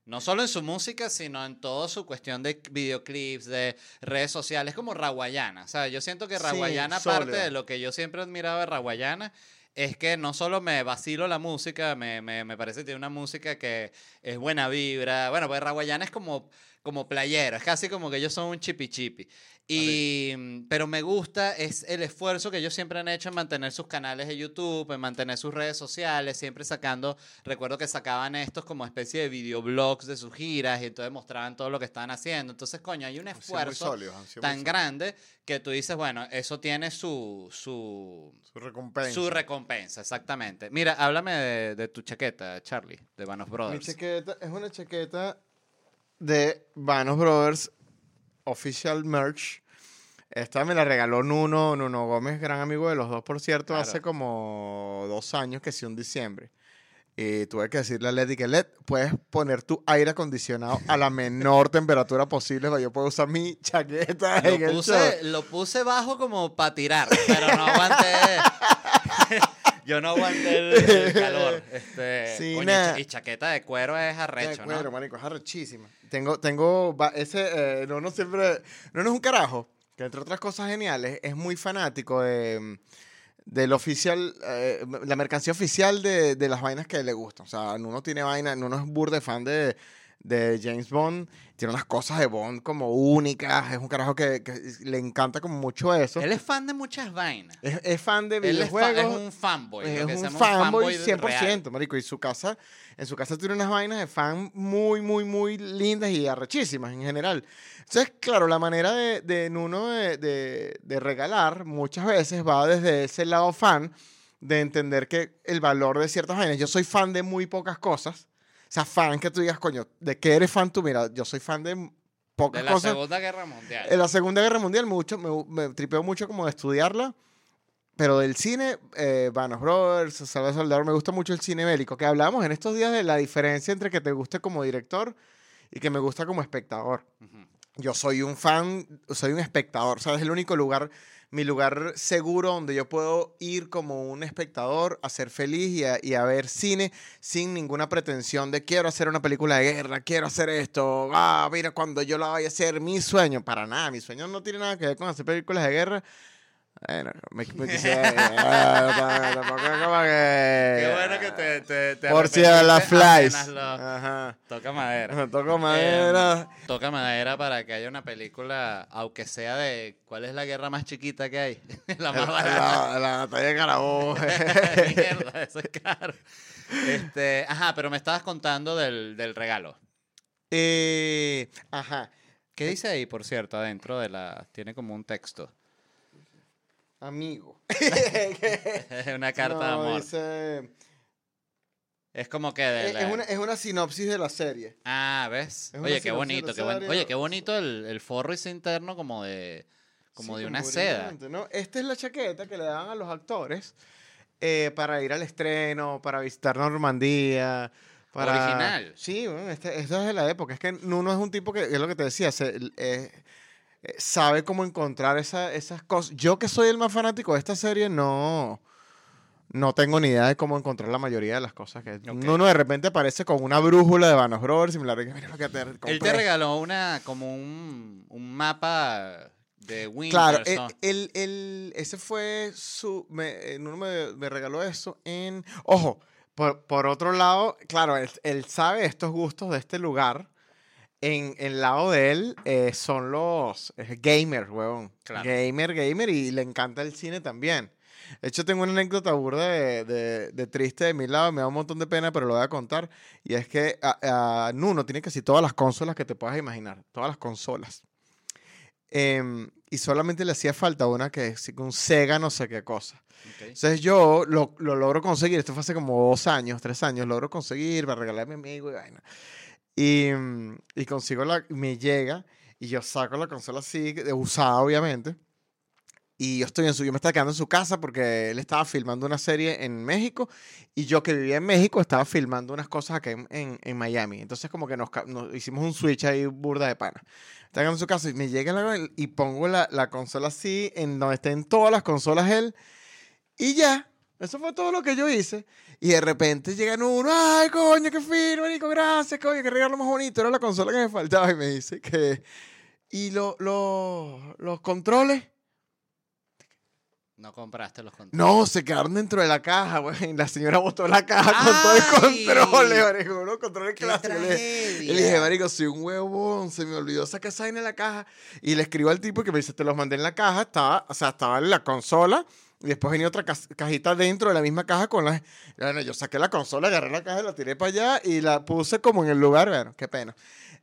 Speaker 1: no solo en su música, sino en toda su cuestión de videoclips, de redes sociales, como Raguayana. O sea, yo siento que Raguayana, parte
Speaker 2: sólida.
Speaker 1: de lo que yo siempre admiraba de Raguayana, es que no solo me vacilo la música, me, me, me parece que tiene una música que es buena vibra. Bueno, pues Raguayana es como, como playero, es casi como que ellos son un chipi chipi. Y, mm, pero me gusta es el esfuerzo que ellos siempre han hecho en mantener sus canales de YouTube, en mantener sus redes sociales, siempre sacando, recuerdo que sacaban estos como especie de videoblogs de sus giras y entonces mostraban todo lo que estaban haciendo. Entonces, coño, hay un esfuerzo
Speaker 2: sólidos,
Speaker 1: tan grande que tú dices, bueno, eso tiene su, su,
Speaker 2: Su recompensa.
Speaker 1: su recompensa, exactamente. Mira, háblame de, de tu chaqueta, Charlie, de Vanos
Speaker 2: Mi
Speaker 1: Brothers.
Speaker 2: chaqueta es una chaqueta de Vanos Brothers Official Merch. Esta me la regaló Nuno, Nuno Gómez, gran amigo de los dos, por cierto,
Speaker 1: Claro.
Speaker 2: hace como dos años, que sí, un diciembre. Y tuve que decirle a Leti que Led, puedes poner tu aire acondicionado a la menor temperatura posible para yo pueda usar mi chaqueta en
Speaker 1: Lo
Speaker 2: el show.
Speaker 1: puse, lo puse bajo como para tirar, pero no aguanté. Yo no aguanté el, el calor. Este,
Speaker 2: Sí,
Speaker 1: coño, y chaqueta de cuero es
Speaker 2: De
Speaker 1: arrecho,
Speaker 2: cuero,
Speaker 1: ¿no?
Speaker 2: marico, es arrechísima. Tengo, tengo, ese, eh, no, no siempre, no, no es un carajo, que entre otras cosas geniales, es muy fanático de, del oficial, eh, la mercancía oficial de, de las vainas que le gustan. O sea, uno tiene vaina, uno es burde fan de, de James Bond, tiene unas cosas de Bond como únicas, es un carajo que, que le encanta como mucho eso.
Speaker 1: Él es fan de muchas vainas.
Speaker 2: Es, es fan de
Speaker 1: Él es, fa-
Speaker 2: videojuegos.
Speaker 1: es un fanboy.
Speaker 2: Es un fanboy
Speaker 1: real.
Speaker 2: 100%, marico. Y su casa, en su casa tiene unas vainas de fan muy, muy, muy lindas y arrechísimas en general. Entonces, claro, la manera de, de Nuno de, de- de regalar muchas veces va desde ese lado fan de entender que el valor de ciertas vainas. Yo soy fan de muy pocas cosas. O sea, fan que tú digas, coño, ¿de qué eres fan tú? Mira, yo soy fan de pocas
Speaker 1: De la
Speaker 2: cosas.
Speaker 1: Segunda Guerra Mundial.
Speaker 2: En la Segunda Guerra Mundial mucho, me, me tripeó mucho como de estudiarla, pero del cine, eh, Vanos Brothers, Salvador Soldado, me gusta mucho el cine bélico, que hablábamos en estos días de la diferencia entre que te guste como director y que me gusta como espectador.
Speaker 1: Ujú.
Speaker 2: Yo soy un fan, soy un espectador, ¿sabes? Es el único lugar, mi lugar seguro donde yo puedo ir como un espectador a ser feliz y a, ver cine sin ninguna pretensión de quiero hacer una película de guerra, quiero hacer esto, ah, mira cuando yo la vaya a hacer, mi sueño, para nada, mi sueño no tiene nada que ver con hacer películas de guerra. Bueno, me, me quisiera- ah, tampoco como que-
Speaker 1: Qué bueno que te, te, te
Speaker 2: Por si a la
Speaker 1: arrepentiste
Speaker 2: flies. Ajá.
Speaker 1: Toca madera.
Speaker 2: Me toco madera.
Speaker 1: Eh, toca madera para que haya una película, aunque sea de cuál es la guerra más chiquita que hay. la más barata.
Speaker 2: La, la batalla de Carabobo.
Speaker 1: Mierda, eso es caro. Este, ajá, pero me estabas contando del, del regalo.
Speaker 2: Eh, ajá.
Speaker 1: ¿Qué dice ahí, por cierto, adentro de la... Tiene como un texto.
Speaker 2: Amigo.
Speaker 1: Es una carta de amor.
Speaker 2: dice-
Speaker 1: Es como que de
Speaker 2: es,
Speaker 1: la-
Speaker 2: es una, es una sinopsis de la serie.
Speaker 1: Ah, ¿ves? Oye, qué bonito. Qué buen-. Oye, qué bonito el, el forro ese interno como de... Como
Speaker 2: Sí,
Speaker 1: de una
Speaker 2: como
Speaker 1: seda.
Speaker 2: ¿no? Esta es la chaqueta que le daban a los actores eh, para ir al estreno, para visitar Normandía. Para...
Speaker 1: Original.
Speaker 2: Sí, bueno, este, esto es de la época. Es que Nuno es un tipo que, es lo que te decía, se- eh, sabe cómo encontrar esa- esas cosas. Yo que soy el más fanático de esta serie, no, no tengo ni idea de cómo encontrar la mayoría de las cosas que uno de repente aparece con una brújula de Vanos Brothers y me la rega- mira lo que te
Speaker 1: Él te
Speaker 2: compré".
Speaker 1: regaló una, como un, un mapa de Winter.
Speaker 2: Claro, eh, él, él- ese fue su. Me, eh, Nuno me, me regaló eso en. Ojo, por, por otro lado, claro, él, él sabe estos gustos de este lugar. En el lado de él eh, son los eh, gamers, huevón.
Speaker 1: Claro.
Speaker 2: Gamer, gamer, y le encanta el cine también. De hecho, tengo una anécdota burda de, de- de triste de mi lado, me da un montón de pena, pero lo voy a contar. Y es que a, a Nuno tiene casi todas las consolas que te puedas imaginar, todas las consolas. Em, y solamente le hacía falta una que es un Sega no sé qué cosa.
Speaker 1: Ok.
Speaker 2: Entonces yo lo, lo logro conseguir, esto fue hace como dos años, tres años, logro conseguir para regalarme a mi amigo y vaina. Y, mm, y consigo la, me llega y yo saco la consola así, usada obviamente. Y yo estoy en su, yo me estaba quedando en su casa porque él estaba filmando una serie en México y yo que vivía en México estaba filmando unas cosas acá en, en- en Miami. Entonces como que nos, nos hicimos un switch ahí burda de pana. Estaba en su casa y me llega la, y pongo la, la consola así en donde estén todas las consolas él y ya. Eso fue todo lo que yo hice. Y de repente llegan uno, ay, coño, qué fino, marico, gracias, coño, qué regalo más bonito. Era la consola que me faltaba. Y me dice que, ¿y lo- lo- los controles?
Speaker 1: No compraste los controles.
Speaker 2: No, se quedaron dentro de la caja, güey. La señora botó la caja con todo el control, marico, unos controles
Speaker 1: ¡Qué
Speaker 2: clásicos. Y le dije, marico, soy un huevón, se me olvidó sacar esa de la caja. Y le escribo al tipo que me dice, te los mandé en la caja, estaba, o sea, estaba en la consola. Y después venía otra cajita dentro de la misma caja con las... y Bueno, yo saqué la consola, agarré la caja, la tiré para allá y la puse como en el lugar. Bueno, qué pena.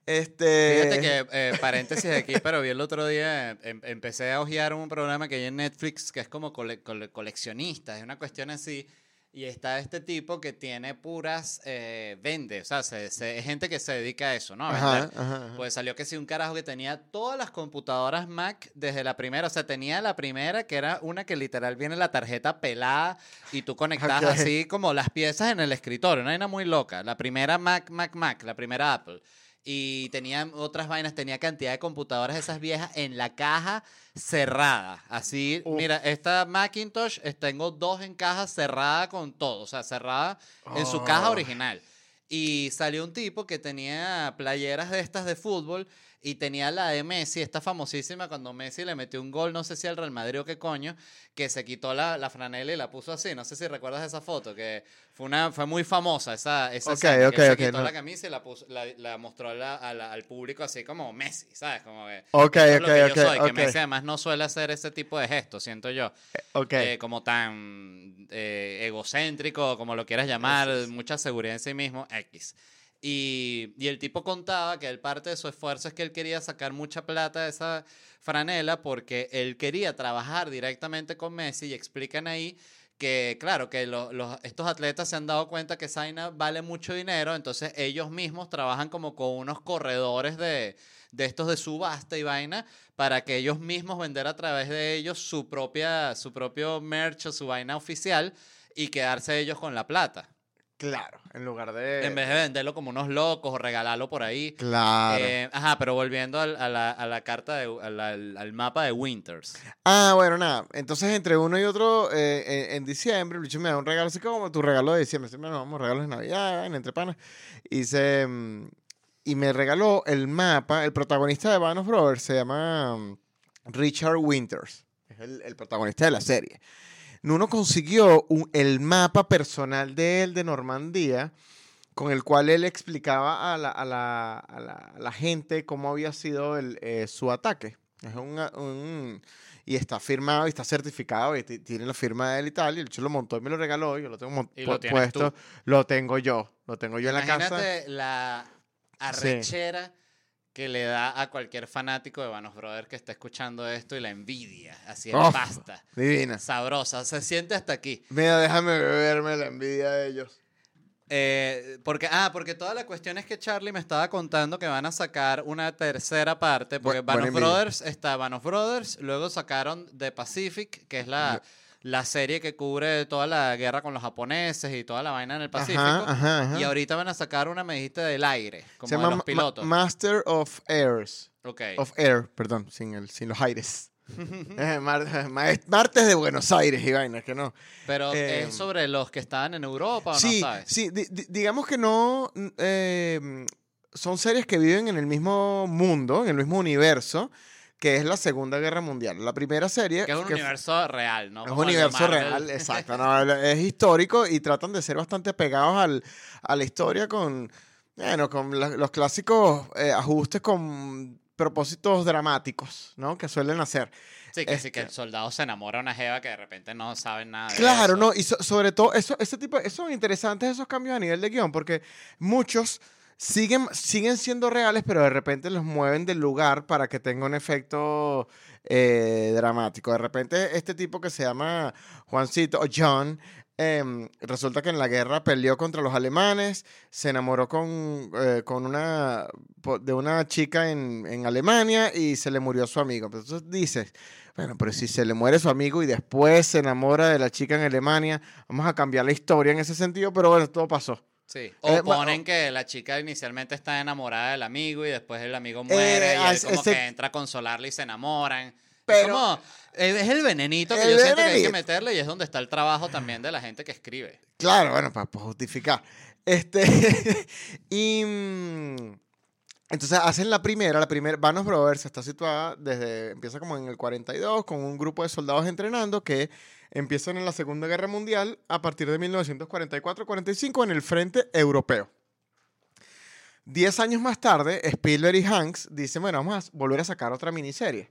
Speaker 2: Este...
Speaker 1: Fíjate que, eh, paréntesis aquí, pero vi el otro día, em- empecé a hojear un programa que hay en Netflix que es como cole- cole- coleccionista, es una cuestión así, y está este tipo que tiene puras, eh, vende, o sea, se- gente que se dedica a eso, ¿no? A
Speaker 2: Ajá,
Speaker 1: vender.
Speaker 2: ajá, ajá.
Speaker 1: Pues salió que sí, un carajo que tenía todas las computadoras Mac desde la primera. O sea, tenía la primera que era una que literal viene la tarjeta pelada y tú conectas así como las piezas en el escritorio. Una vaina muy loca. La primera Mac, Mac, Mac, la primera Apple. Y tenía otras vainas, tenía cantidad de computadoras esas viejas en la caja cerrada. Así,
Speaker 2: Uf.
Speaker 1: mira, esta Macintosh, eh, tengo dos en caja cerrada con todo. O sea, cerrada en su caja
Speaker 2: Oh.
Speaker 1: original. Y salió un tipo que tenía playeras de estas de fútbol y tenía la de Messi, esta famosísima cuando Messi le metió un gol, no sé si al Real Madrid o qué coño, que se quitó la, la franela y la puso así. No sé si recuerdas esa foto, que fue, una, fue muy famosa esa, esa
Speaker 2: Ok,
Speaker 1: escena,
Speaker 2: ok,
Speaker 1: que él
Speaker 2: ok,
Speaker 1: se quitó
Speaker 2: no.
Speaker 1: la camisa y la, puso- la, la mostró la- al público así como Messi, ¿sabes? Como que,
Speaker 2: Ok,
Speaker 1: es
Speaker 2: ok,
Speaker 1: lo que
Speaker 2: ok,
Speaker 1: yo soy, que. Messi además no suele hacer ese tipo de gestos, siento yo
Speaker 2: Ok.
Speaker 1: eh, como tan eh, egocéntrico, como lo quieras llamar,
Speaker 2: sí.
Speaker 1: mucha seguridad en sí mismo, X. Y, el tipo contaba que él parte de su esfuerzo es que él quería sacar mucha plata de esa franela porque él quería trabajar directamente con Messi y explican ahí que, claro, que lo- los, estos atletas se han dado cuenta que Zaina vale mucho dinero, entonces ellos mismos trabajan como con unos corredores de, de estos de subasta y vaina para que ellos mismos vender a través de ellos su propia su propio merch o su vaina oficial y quedarse ellos con la plata
Speaker 2: Claro, en lugar de...
Speaker 1: en vez de venderlo como unos locos o regalarlo por ahí
Speaker 2: Claro.
Speaker 1: Eh, ajá pero volviendo a, la, a la carta de, al, al- al mapa de Winters
Speaker 2: Ah, bueno, nada. Entonces, entre uno y otro, eh, en, en diciembre, el bicho me da un regalo, así como tu regalo de diciembre. Siempre nos damos regalos de Navidad, en entre panas. Y, se, mm, y me regaló el mapa. El protagonista de Band of Brothers se llama mm, Richard Winters. Es el, el protagonista de la serie. Nuno consiguió un- el mapa personal de él de Normandía, con el cual él explicaba a la, a la- a la- a la gente cómo había sido el, eh, su ataque. Es un, un- y está firmado y está certificado y ti- tiene la firma de él y tal. Y el hecho lo montó y me lo regaló. Y yo lo tengo
Speaker 1: Y lo
Speaker 2: puesto.
Speaker 1: tú.
Speaker 2: Lo tengo yo. Lo tengo yo en la casa.
Speaker 1: imagínate la arrechera que le da a cualquier fanático de Vanos Brothers que está escuchando esto y la envidia así en
Speaker 2: Uf.
Speaker 1: pasta
Speaker 2: Divina.
Speaker 1: sabrosa se siente hasta aquí
Speaker 2: Mira, déjame beberme la envidia de ellos.
Speaker 1: Eh, porque, ah, porque toda la cuestión es que Charlie me estaba contando que van a sacar una tercera parte. Porque
Speaker 2: envidia.
Speaker 1: Brothers está Band of Brothers, luego sacaron The Pacific, que es la, la serie que cubre toda la guerra con los japoneses y toda la vaina en el Pacífico.
Speaker 2: Ajá, ajá, ajá.
Speaker 1: Y ahorita van a sacar una, me dijiste, del aire, como
Speaker 2: Se
Speaker 1: de
Speaker 2: llama
Speaker 1: los
Speaker 2: Ma-
Speaker 1: pilotos.
Speaker 2: Master of Airs.
Speaker 1: Ok.
Speaker 2: Of Air, perdón, sin, el, sin los aires. Eh, mar- ma- martes de Buenos Aires y vainas, que no.
Speaker 1: Pero
Speaker 2: eh,
Speaker 1: es sobre los que estaban en Europa o
Speaker 2: Sí,
Speaker 1: no sabes.
Speaker 2: sí, di- di- digamos que no. eh, son series que viven en el mismo mundo, en el mismo universo, que es la Segunda Guerra Mundial. La primera serie.
Speaker 1: Que es un
Speaker 2: que
Speaker 1: universo real, ¿no?
Speaker 2: Es un
Speaker 1: el
Speaker 2: universo real, exacto. no, es histórico y tratan de ser bastante pegados al, a la historia con, bueno, con la- los clásicos eh, ajustes con propósitos dramáticos, ¿no? Que suelen hacer.
Speaker 1: Sí, que sí, que el
Speaker 2: Este-
Speaker 1: soldado se enamora de una jeva que de repente no saben nada de
Speaker 2: Claro,
Speaker 1: eso.
Speaker 2: no, y so- sobre todo, eso, ese tipo, son interesantes esos cambios a nivel de guion, porque muchos siguen, siguen siendo reales, pero de repente los mueven del lugar para que tenga un efecto eh, dramático. De repente, este tipo que se llama Juancito o John, em, resulta que en la guerra peleó contra los alemanes, se enamoró con, eh, con una, de una chica en, en Alemania y se le murió su amigo. Entonces dices, bueno, pero si se le muere su amigo y después se enamora de la chica en Alemania, vamos a cambiar la historia en ese sentido, pero bueno, todo pasó.
Speaker 1: Sí. O
Speaker 2: Eh, ma-
Speaker 1: ponen que la chica inicialmente está enamorada del amigo y después el amigo muere
Speaker 2: Eh,
Speaker 1: y él
Speaker 2: es-
Speaker 1: como
Speaker 2: ese-
Speaker 1: que entra a consolarle y se enamoran.
Speaker 2: Pero-
Speaker 1: es como, eh, es el venenito que
Speaker 2: El
Speaker 1: yo siento que hay que
Speaker 2: venenito.
Speaker 1: meterle y es donde está el trabajo también de la gente que escribe.
Speaker 2: Claro, bueno, para justificar. Este, y mm, entonces hacen la primera, la primera, Vanos Brothers está situada desde, empieza como en el 42 con un grupo de soldados entrenando que empiezan en la Segunda Guerra Mundial a partir de 1944-45 en el frente europeo. Diez años más tarde, Spielberg y Hanks dicen, bueno, vamos a volver a sacar otra miniserie.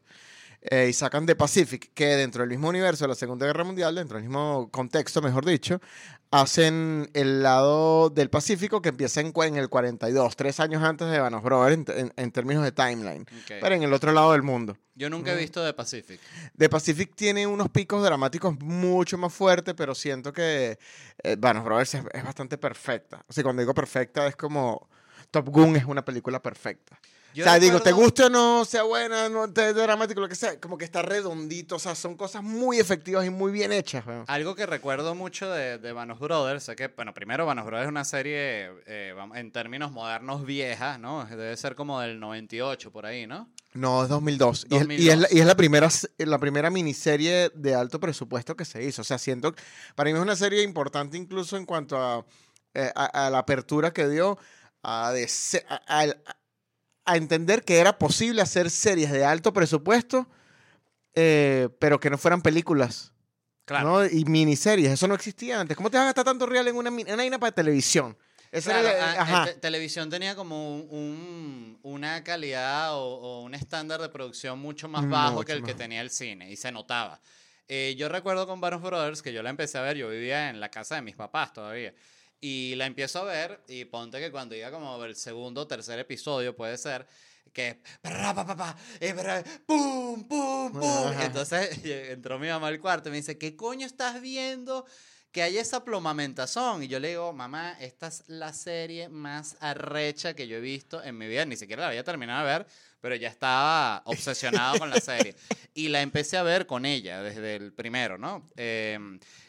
Speaker 2: Eh, y sacan The Pacific, que dentro del mismo universo de la Segunda Guerra Mundial, dentro del mismo contexto, mejor dicho, hacen el lado del Pacífico que empieza en, en el 42, tres años antes de Vanos Brothers en, en- en términos de timeline,
Speaker 1: Ok.
Speaker 2: pero en el otro lado del mundo.
Speaker 1: Yo nunca he visto The Pacific.
Speaker 2: The Pacific tiene unos picos dramáticos mucho más fuertes, pero siento que eh, Vanos Brothers es, es bastante perfecta. O sea, cuando digo perfecta es como Top Gun es una película perfecta.
Speaker 1: Yo
Speaker 2: o sea, digo, te guste o no, sea buena, no te dramático, lo que sea, como que está redondito, o sea, son cosas muy efectivas y muy bien hechas.
Speaker 1: Algo que recuerdo mucho de, de Vanos Brothers, sé que, bueno, primero Vanos Brothers es una serie, eh, en términos modernos, vieja, ¿no? Debe ser como del 98, por ahí, ¿no?
Speaker 2: No, es 2002. Y es- Y, es, la,
Speaker 1: 2002.
Speaker 2: y es la primera, la primera miniserie de alto presupuesto que se hizo. O sea, siento, para mí es una serie importante incluso en cuanto a, eh, a, a la apertura que dio a- a- a entender que era posible hacer series de alto presupuesto, eh, pero que no fueran películas.
Speaker 1: Claro.
Speaker 2: ¿no? Y miniseries. Eso no existía antes. ¿Cómo te vas a gastar tanto real en una, en una vaina para televisión?
Speaker 1: Claro,
Speaker 2: era,
Speaker 1: ah,
Speaker 2: eh,
Speaker 1: eh,
Speaker 2: ajá.
Speaker 1: te- televisión tenía como un- un- una calidad o, o un estándar de producción mucho más bajo
Speaker 2: Mucho
Speaker 1: que el que
Speaker 2: más.
Speaker 1: tenía el cine y se notaba. Eh, yo recuerdo con Vanos Brothers que yo la empecé a ver, yo vivía en la casa de mis papás todavía. Y la empiezo a ver y ponte que cuando iba como el segundo o tercer episodio puede ser que pa, pa, pa, pum pum pum entonces entró mi mamá al cuarto y me dice ¿qué coño estás viendo? que hay esa plomamentación. Y yo le digo, mamá, esta es la serie más arrecha que yo he visto en mi vida. Ni siquiera la había terminado de ver, pero ya estaba obsesionado con la serie. Y la empecé a ver con ella desde el primero, ¿no? Eh,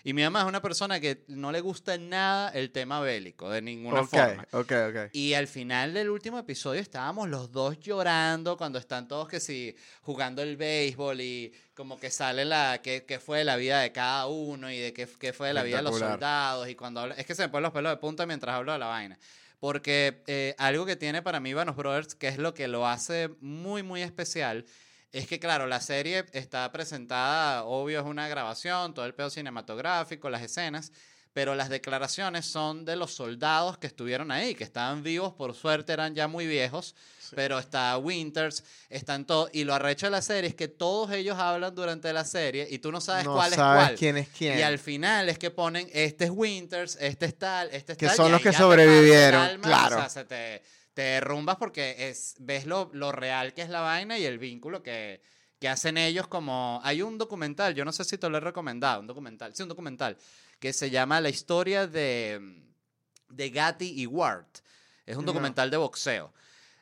Speaker 1: y mi mamá es una persona que no le gusta nada el tema bélico, de ninguna
Speaker 2: ok,
Speaker 1: forma.
Speaker 2: ok, ok.
Speaker 1: Y al final del último episodio estábamos los dos llorando cuando están todos que sí jugando el béisbol y como que sale la qué, qué fue la vida de cada uno y de qué, fue la vida de los soldados y cuando habla, es que se me ponen los pelos de punta mientras hablo de la vaina. Porque eh, algo que tiene para mí Vanos Brothers, que es lo que lo hace muy, muy especial, es que, claro, la serie está presentada, obvio, es una grabación, todo el pedo cinematográfico, las escenas, pero las declaraciones son de los soldados que estuvieron ahí, que estaban vivos, por suerte eran ya muy viejos, pero está Winters, están todos, y lo arrecho de la serie es que todos ellos hablan durante la serie y tú no sabes
Speaker 2: no
Speaker 1: cuál
Speaker 2: sabes
Speaker 1: es cuál.
Speaker 2: quién es quién.
Speaker 1: Y al final es que ponen, este es Winters, este es tal, este es
Speaker 2: Que
Speaker 1: tal.
Speaker 2: son
Speaker 1: y
Speaker 2: los que sobrevivieron,
Speaker 1: alma,
Speaker 2: claro.
Speaker 1: O sea, se te, te derrumbas porque es, ves lo, lo real que es la vaina y el vínculo que, que hacen ellos como... Hay un documental, yo no sé si te lo he recomendado, un documental, sí, un documental, que se llama La historia de, de Gatti y Ward. Es un
Speaker 2: No.
Speaker 1: documental de boxeo.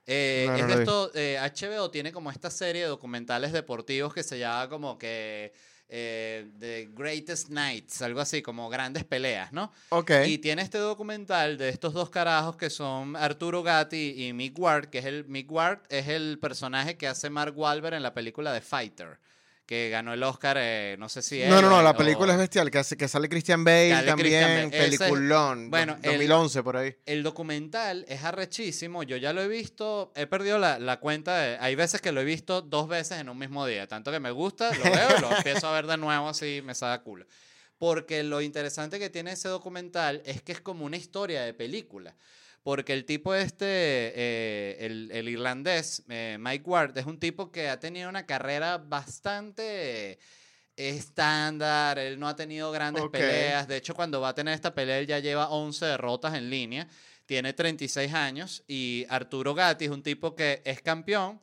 Speaker 1: Eh,
Speaker 2: No,
Speaker 1: es de esto, eh, HBO tiene como esta serie de documentales deportivos que se llama como que eh, The Greatest Nights, algo así, como grandes peleas, ¿no?
Speaker 2: Ok.
Speaker 1: Y tiene este documental de estos dos carajos que son Arturo Gatti y Mick Ward, que es el Mick Ward es el personaje que hace Mark Wahlberg en la película de Fighter, que ganó el Oscar, eh, no sé si
Speaker 2: no, no, no,
Speaker 1: él
Speaker 2: la
Speaker 1: o-
Speaker 2: película es bestial, que, hace- que sale Christian Bale
Speaker 1: Sale
Speaker 2: también,
Speaker 1: Christian Bale. Ese es-
Speaker 2: peliculón,
Speaker 1: bueno,
Speaker 2: dos-
Speaker 1: el-
Speaker 2: 2011 por ahí.
Speaker 1: El documental es arrechísimo, yo ya lo he visto, he perdido la, la cuenta, de- hay veces que lo he visto dos veces en un mismo día, tanto que me gusta, lo veo lo empiezo a ver de nuevo así, me saca culo. Porque lo interesante que tiene ese documental es que es como una historia de película. Porque el tipo este, eh, el, el irlandés, eh, Mike Ward, es un tipo que ha tenido una carrera bastante estándar, él no ha tenido grandes
Speaker 2: Ok.
Speaker 1: peleas. De hecho, cuando va a tener esta pelea, él ya lleva 11 derrotas en línea, tiene 36 años y Arturo Gatti es un tipo que es campeón,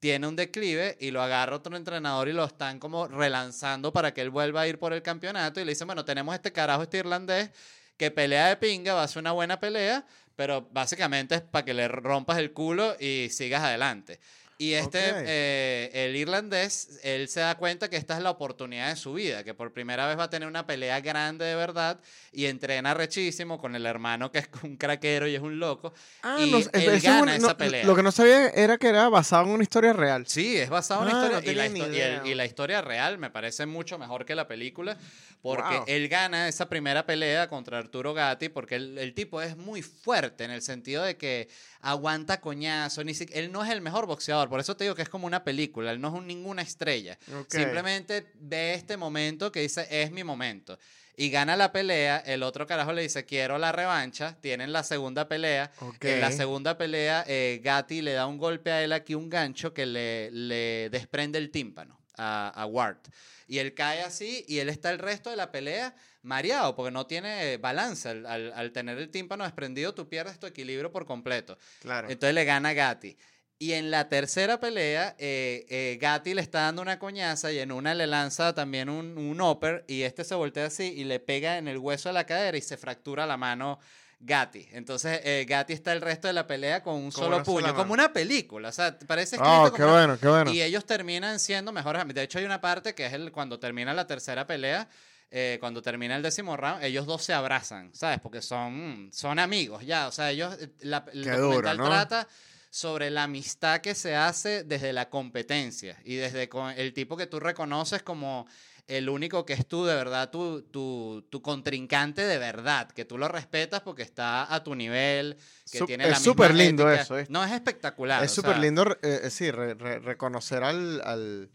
Speaker 1: tiene un declive y lo agarra otro entrenador y lo están como relanzando para que él vuelva a ir por el campeonato y le dicen, bueno, tenemos este carajo, este irlandés, que pelea de pinga, va a ser una buena pelea, pero básicamente es para que le rompas el culo y sigas adelante. Y este,
Speaker 2: Ok.
Speaker 1: eh, el irlandés, él se da cuenta que esta es la oportunidad de su vida, que por primera vez va a tener una pelea grande de verdad y entrena rechísimo con el hermano que es un craquero y es un loco.
Speaker 2: Ah,
Speaker 1: y
Speaker 2: no,
Speaker 1: él
Speaker 2: es
Speaker 1: gana
Speaker 2: un-
Speaker 1: esa
Speaker 2: no,
Speaker 1: pelea.
Speaker 2: Lo que no sabía era que era basado en una historia real.
Speaker 1: Sí, es basado en
Speaker 2: Ah,
Speaker 1: una
Speaker 2: no
Speaker 1: historia. y, la y el- y la historia real me parece mucho mejor que la película. Porque
Speaker 2: Wow.
Speaker 1: él gana esa primera pelea contra Arturo Gatti. Porque el, el tipo es muy fuerte en el sentido de que aguanta coñazo. Ni si- él no es el mejor boxeador. Por eso te digo que es como una película. Él no es un- ninguna estrella.
Speaker 2: Ok.
Speaker 1: Simplemente ve este momento que dice: es mi momento. Y gana la pelea. El otro carajo le dice: quiero la revancha. Tienen la segunda pelea.
Speaker 2: Ok.
Speaker 1: En la segunda pelea, eh, Gatti le da un golpe a él aquí, un gancho que le, le desprende el tímpano a, a Ward. Y él cae así y él está el resto de la pelea mareado porque no tiene balance. Al, al- al tener el tímpano desprendido, tú pierdes tu equilibrio por completo.
Speaker 2: Claro.
Speaker 1: Entonces le gana Gatti. Y en la tercera pelea, eh, eh, Gatti le está dando una coñaza y en una le lanza también un, un upper y este se voltea así y le pega en el hueso de la cadera y se fractura la mano Gatti. Entonces eh, Gatti está el resto de la pelea con un solo puño, como una película. O sea, parece escrito
Speaker 2: Oh, qué
Speaker 1: una-
Speaker 2: bueno, qué bueno.
Speaker 1: y ellos terminan siendo mejores amigos. De hecho, hay una parte que es el cuando termina la tercera pelea, eh, cuando termina el décimo round, ellos dos se abrazan, ¿sabes? Porque son, son amigos ya. O sea, ellos, eh, la- el
Speaker 2: Qué
Speaker 1: documental
Speaker 2: duro, ¿no?
Speaker 1: trata sobre la amistad que se hace desde la competencia y desde el tipo que tú reconoces como el único que es tú, de verdad, tu, tu, tu contrincante de verdad, que tú lo respetas porque está a tu nivel, que tiene
Speaker 2: es
Speaker 1: la misma
Speaker 2: súper lindo
Speaker 1: ética.
Speaker 2: eso, ¿viste?
Speaker 1: No, es espectacular.
Speaker 2: es súper
Speaker 1: sea,
Speaker 2: lindo, eh, eh, sí, re- re- reconocer al, al-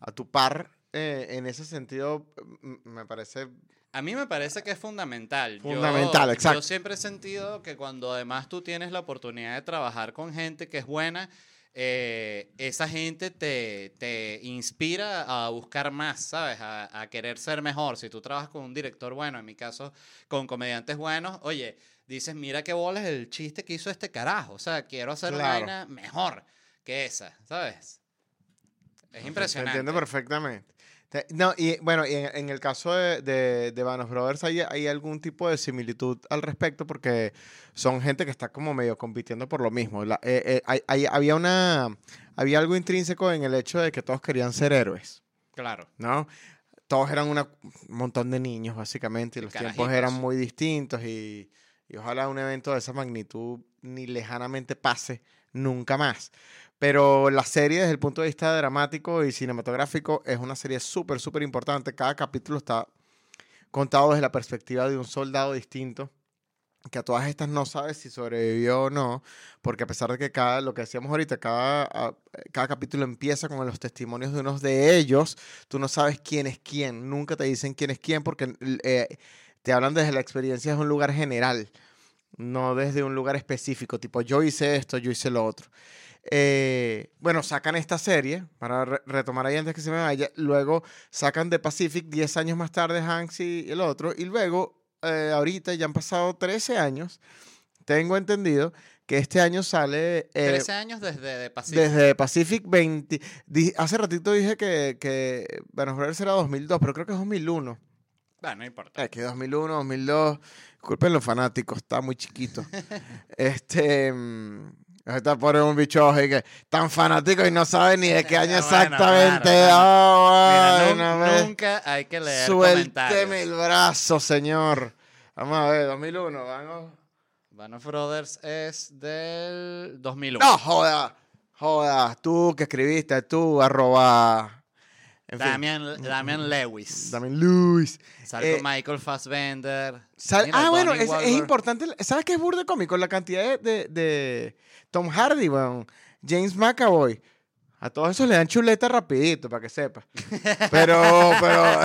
Speaker 2: a tu par eh, en ese sentido me parece
Speaker 1: A mí me parece que es fundamental. Yo-
Speaker 2: Fundamental, exacto.
Speaker 1: Yo siempre he sentido que cuando además tú tienes la oportunidad de trabajar con gente que es buena, eh, esa gente te, te inspira a buscar más, ¿sabes? A, a querer ser mejor. Si tú trabajas con un director bueno, en mi caso, con comediantes buenos, oye, dices, mira qué bola es el chiste que hizo este carajo. O sea, quiero hacer una vaina mejor que esa, ¿sabes? Es impresionante.
Speaker 2: entiende perfectamente. No, y bueno, y en, en el caso de, de, de Vanos Brothers hay, hay algún tipo de similitud al respecto porque son gente que está como medio compitiendo por lo mismo. La- eh, eh, hay- hay- había, una, había algo intrínseco en el hecho de que todos querían ser héroes,
Speaker 1: Claro.
Speaker 2: ¿no? Todos eran una- un montón de niños, básicamente, y los tiempos eran muy distintos y, y ojalá un evento de esa magnitud ni lejanamente pase nunca más. Pero la serie, desde el punto de vista dramático y cinematográfico, es una serie súper, súper importante. Cada capítulo está contado desde la perspectiva de un soldado distinto, que a todas estas no sabes si sobrevivió o no, porque a pesar de que cada, lo que decíamos ahorita, cada, a- cada capítulo empieza con los testimonios de unos de ellos, tú no sabes quién es quién, nunca te dicen quién es quién, porque eh, te hablan desde la experiencia de un lugar general, no desde un lugar específico, tipo yo hice esto, yo hice lo otro. Eh, bueno, sacan esta serie, para re- retomar ahí antes que se me vaya, luego sacan The Pacific 10 años más tarde Hanks y el otro, y luego, eh, ahorita ya han pasado 13 años, tengo entendido que este año sale... eh,
Speaker 1: 13 años desde de Pacific.
Speaker 2: desde Pacific 20. di- hace ratito dije que, que Vanos Brothers era 2002, pero creo que es 2001.
Speaker 1: Bueno, no importa.
Speaker 2: Es que 2001, 2002. Disculpen los fanáticos, está muy chiquito. este. Está por un bicho y que tan fanático y no sabe ni de qué año
Speaker 1: Bueno,
Speaker 2: exactamente. Ah,
Speaker 1: Mira,
Speaker 2: bueno,
Speaker 1: nunca hay que leer
Speaker 2: Suélteme el brazo, señor. Vamos a ver, 2001, vamos.
Speaker 1: Of Brothers es del 2001.
Speaker 2: No, joda, joda. Tú que escribiste, tú, arroba. En fin,
Speaker 1: Damian, Lewis.
Speaker 2: Damian Lewis.
Speaker 1: Sale
Speaker 2: Eh,
Speaker 1: con Michael Fassbender.
Speaker 2: Sal-
Speaker 1: Mira,
Speaker 2: ah, bueno, es, es importante. ¿Sabes qué es burde cómico? La cantidad de, de- de Tom Hardy, weón. James McAvoy. A todos esos le dan chuleta rapidito, para que sepa. Pero, pero...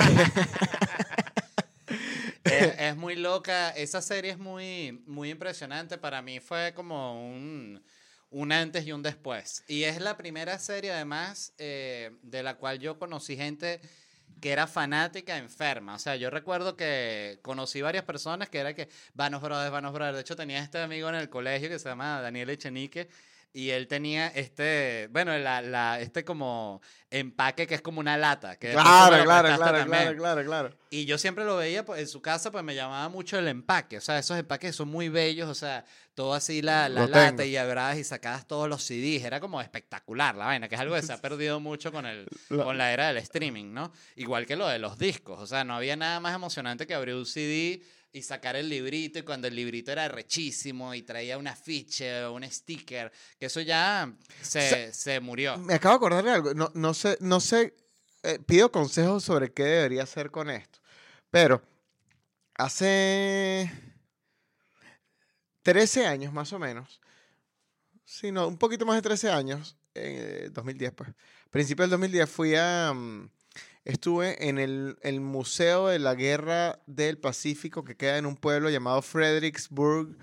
Speaker 1: es, es muy loca. Esa serie es muy, muy impresionante. Para mí fue como un, un antes y un después. Y es la primera serie, además, eh, de la cual yo conocí gente que era fanática enferma. O sea, yo recuerdo que conocí varias personas que era que Vanos Brothers, Vanos Brothers. De hecho, tenía este amigo en el colegio que se llama Daniel Echenique. Y él tenía este, bueno, la, la, este como empaque que es como una lata. Que
Speaker 2: claro, claro, claro, claro, claro, claro.
Speaker 1: Y yo siempre lo veía pues, en su casa, pues me llamaba mucho el empaque. O sea, esos empaques son muy bellos, o sea, todo así la, la lata
Speaker 2: tengo.
Speaker 1: y abrabas y sacabas todos los CDs. Era como espectacular la vaina, que es algo que se ha perdido mucho con, el, con la era del streaming, ¿no? Igual que lo de los discos. O sea, no había nada más emocionante que abrir un CD y sacar el librito y cuando el librito era rechísimo y traía un afiche o un sticker, que eso ya se, se murió.
Speaker 2: Me acabo de acordar de algo. No, no sé, no sé. eh, pido consejos sobre qué debería hacer con esto. Pero hace 13 años más o menos. Sí, no, un poquito más de 13 años. eh, 2010, pues. Principio del 2010 fui a. mm, estuve en el, el Museo de la Guerra del Pacífico que queda en un pueblo llamado Fredericksburg,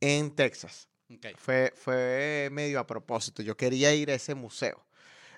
Speaker 2: en Texas.
Speaker 1: Ok.
Speaker 2: Fue, fue medio a propósito. Yo quería ir a ese museo.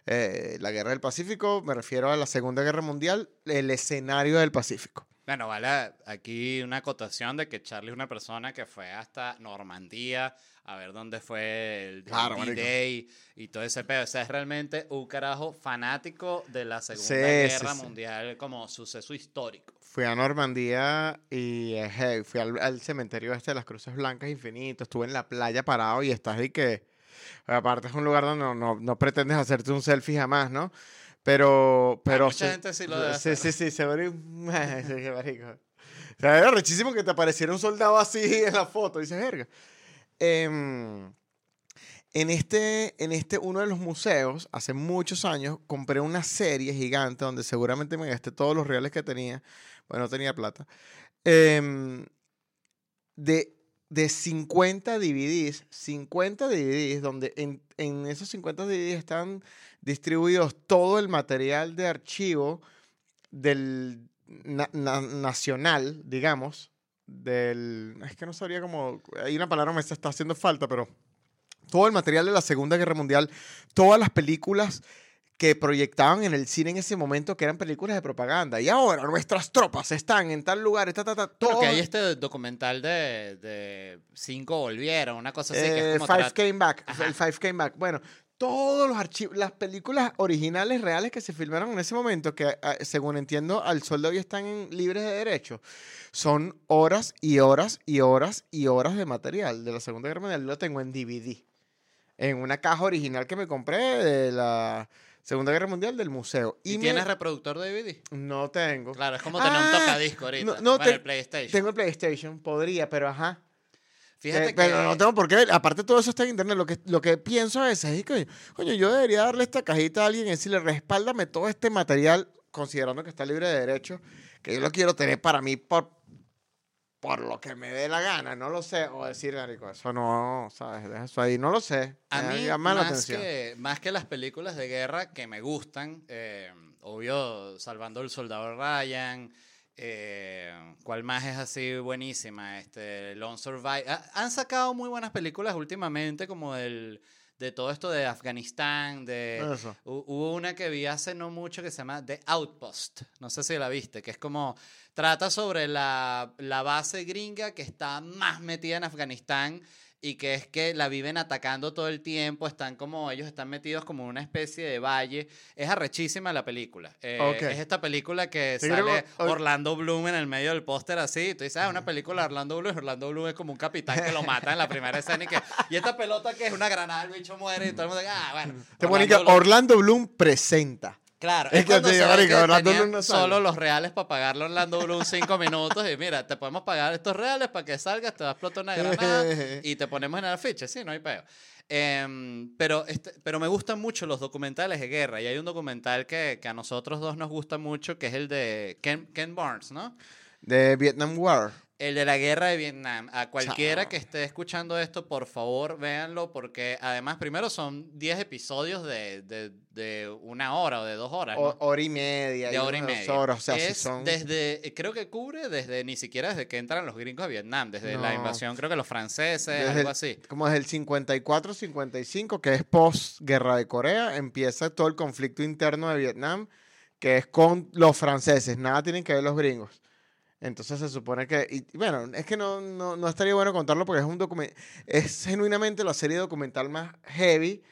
Speaker 2: Eh, la Guerra del Pacífico, me refiero a la Segunda Guerra Mundial, el escenario del Pacífico.
Speaker 1: Bueno, vale aquí una acotación de que Charlie es una persona que fue hasta Normandía a ver dónde fue el
Speaker 2: Claro.
Speaker 1: D-Day y todo ese pedo. O sea, es realmente un carajo fanático de la Segunda
Speaker 2: Sí,
Speaker 1: Guerra
Speaker 2: sí, sí.
Speaker 1: Mundial como suceso histórico.
Speaker 2: Fui a Normandía y eh, hey, fui al, al cementerio este de las Cruces Blancas Infinito. Estuve en la playa parado y estás ahí que. Aparte, es un lugar donde no, no, no pretendes hacerte un selfie jamás, ¿no? Pero. pero
Speaker 1: mucha
Speaker 2: se-
Speaker 1: gente sí lo debe
Speaker 2: Sí,
Speaker 1: hacer.
Speaker 2: sí, sí, se ve. sí, marico. O sea, era rechísimo que te apareciera un soldado así en la foto. Dices, verga. Em, en este, en este, uno de los museos, hace muchos años, compré una serie gigante donde seguramente me gasté todos los reales que tenía. Bueno, no tenía plata. em, de, de 50 DVDs, 50 DVDs, donde en, esos 50 DVDs están distribuidos todo el material de archivo del na- na- nacional, digamos, del... Es que no sabría cómo... Hay una palabra que me está haciendo falta, pero todo el material de la Segunda Guerra Mundial, todas las películas que proyectaban en el cine en ese momento, que eran películas de propaganda. Y ahora nuestras tropas están en tal lugar, ta, ta, ta, todo.
Speaker 1: Creo que hay este documental de, de Cinco Volvieron, una cosa así que
Speaker 2: Eh,
Speaker 1: es como...
Speaker 2: Five
Speaker 1: tra-
Speaker 2: Came Back,
Speaker 1: Ajá.
Speaker 2: el Five Came Back. Bueno, todos los archivos, las películas originales reales que se filmaron en ese momento, que ah, según entiendo al sol de hoy están en- libres de derecho, son horas y horas y horas y horas de material de la Segunda Guerra Mundial. Lo tengo en DVD, en una caja original que me compré de la Segunda Guerra Mundial del museo.
Speaker 1: ¿Y,
Speaker 2: me-
Speaker 1: tienes reproductor de DVD?
Speaker 2: No tengo.
Speaker 1: Claro, es como tener un
Speaker 2: Ah,
Speaker 1: tocadisco ahorita.
Speaker 2: no, te-
Speaker 1: el PlayStation.
Speaker 2: Tengo el PlayStation, podría, pero ajá.
Speaker 1: Fíjate
Speaker 2: Eh,
Speaker 1: que...
Speaker 2: Pero no tengo por qué. Aparte, todo eso está en internet. Lo que, lo que pienso a veces es que, coño, yo debería darle esta cajita a alguien y decirle, respáldame todo este material, considerando que está libre de derecho, que yo lo quiero tener para mí por, por lo que me dé la gana. No lo sé. O decir, marico, eso no, ¿sabes? Deja eso ahí. No lo sé.
Speaker 1: A
Speaker 2: Me
Speaker 1: mí,
Speaker 2: llama la
Speaker 1: más
Speaker 2: atención.
Speaker 1: que, más que las películas de guerra que me gustan, eh, obvio, Salvando el Soldado Ryan, eh, ¿cuál más es así buenísima? Este, Lone Survivor. Ah, han sacado muy buenas películas últimamente, como del, de todo esto de Afganistán, de...
Speaker 2: Eso.
Speaker 1: Hu- Hubo una que vi hace no mucho que se llama The Outpost. No sé si la viste, que es como. Trata sobre la, la base gringa que está más metida en Afganistán y que es que la viven atacando todo el tiempo, están como, ellos están metidos como en una especie de valle. Es arrechísima la película. Eh,
Speaker 2: Ok.
Speaker 1: Es esta película que
Speaker 2: Sí,
Speaker 1: sale Orlando Bloom en el medio del póster así, tú dices, ah, una película de Orlando Bloom, Orlando Bloom es como un capitán que lo mata en la primera escena y que, y esta pelota que es una granada, el bicho muere y todo el mundo, ah, bueno.
Speaker 2: Que
Speaker 1: Bloom-
Speaker 2: Orlando Bloom presenta.
Speaker 1: Claro,
Speaker 2: Es
Speaker 1: es,
Speaker 2: que marico, no
Speaker 1: solo los reales para pagarle a Orlando Bloom cinco minutos y mira, te podemos pagar estos reales para que salgas, te va a explotar una granada y te ponemos en el afiche, sí, no hay peo. Em, pero, este, pero me gustan mucho los documentales de guerra y hay un documental que, que a nosotros dos nos gusta mucho que es el de Ken, Ken Barnes, ¿no?
Speaker 2: De Vietnam War.
Speaker 1: El de la guerra de Vietnam. A cualquiera
Speaker 2: Chao.
Speaker 1: que esté escuchando esto, por favor, véanlo, porque además, primero son 10 episodios de, de- de una hora o de dos horas. ¿no?
Speaker 2: O- hora y media.
Speaker 1: de hora y media.
Speaker 2: horas, o sea, si
Speaker 1: es
Speaker 2: son...
Speaker 1: desde, creo que cubre desde, ni siquiera desde que entran los gringos a Vietnam, desde la
Speaker 2: No.
Speaker 1: invasión, creo que los franceses,
Speaker 2: Desde
Speaker 1: algo
Speaker 2: el-
Speaker 1: así.
Speaker 2: Como desde el 54, 55, que es post-guerra de Corea, empieza todo el conflicto interno de Vietnam, que es con los franceses, nada tienen que ver los gringos. Entonces se supone que, y bueno, es que no, no, no estaría bueno contarlo porque es un documental, es genuinamente la serie documental más heavy,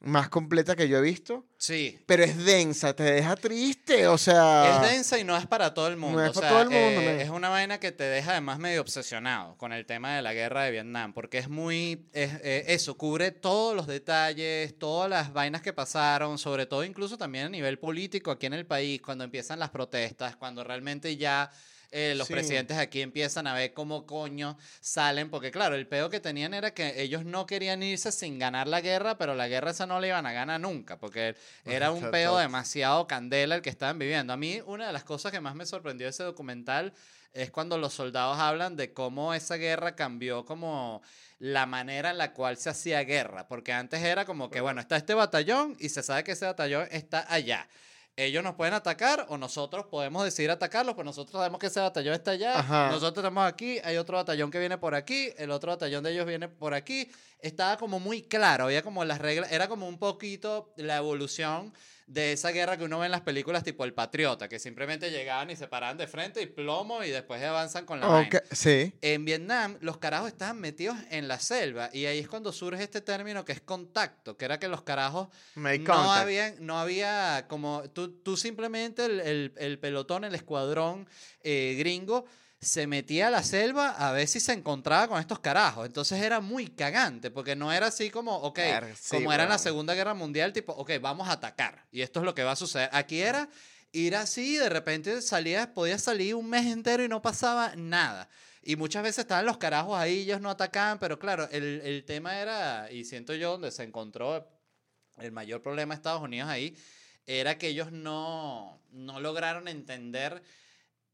Speaker 2: más completa que yo he visto,
Speaker 1: Sí.
Speaker 2: pero es densa, te deja triste, o sea...
Speaker 1: Es densa y no es para todo el mundo.
Speaker 2: es
Speaker 1: o
Speaker 2: para
Speaker 1: sea,
Speaker 2: todo el mundo,
Speaker 1: eh, es una vaina que te deja además medio obsesionado con el tema de la guerra de Vietnam, porque es muy, es, eh, eso, cubre todos los detalles, todas las vainas que pasaron, sobre todo incluso también a nivel político aquí en el país, cuando empiezan las protestas, cuando realmente ya... eh, los
Speaker 2: Sí.
Speaker 1: presidentes aquí empiezan a ver cómo coño salen, porque claro, el peo que tenían era que ellos no querían irse sin ganar la guerra, pero la guerra esa no la iban a ganar nunca, porque era un peo demasiado candela el que estaban viviendo. A mí una de las cosas que más me sorprendió de ese documental es cuando los soldados hablan de cómo esa guerra cambió como la manera en la cual se hacía guerra, porque antes era como que, bueno, está este batallón y se sabe que ese batallón está allá. Ellos nos pueden atacar o nosotros podemos decidir atacarlos, pues nosotros sabemos que ese batallón está allá,
Speaker 2: Ajá.
Speaker 1: nosotros estamos aquí, hay otro batallón que viene por aquí, el otro batallón de ellos viene por aquí. Estaba como muy claro, había como las reglas, era como un poquito la evolución de esa guerra que uno ve en las películas tipo El Patriota, que simplemente llegaban y se paraban de frente y plomo y después avanzan con la
Speaker 2: Ok,
Speaker 1: vaina.
Speaker 2: sí.
Speaker 1: En Vietnam, los carajos estaban metidos en la selva y ahí es cuando surge este término que es contacto, que era que los carajos
Speaker 2: Make
Speaker 1: no
Speaker 2: contact.
Speaker 1: había, no había como tú, tú simplemente el, el- el pelotón, el escuadrón eh, gringo se metía a la selva a ver si se encontraba con estos carajos. Entonces era muy cagante, porque no era así como, ok,
Speaker 2: sí,
Speaker 1: como era en la. Segunda Guerra Mundial, tipo, ok, vamos a atacar. Y esto es lo que va a suceder. Aquí era ir así, de repente salía, podía salir un mes entero y no pasaba nada. Y muchas veces estaban los carajos ahí, ellos no atacaban, pero claro, el, el tema era, y siento yo, donde se encontró el mayor problema de Estados Unidos ahí, era que ellos no, no lograron entender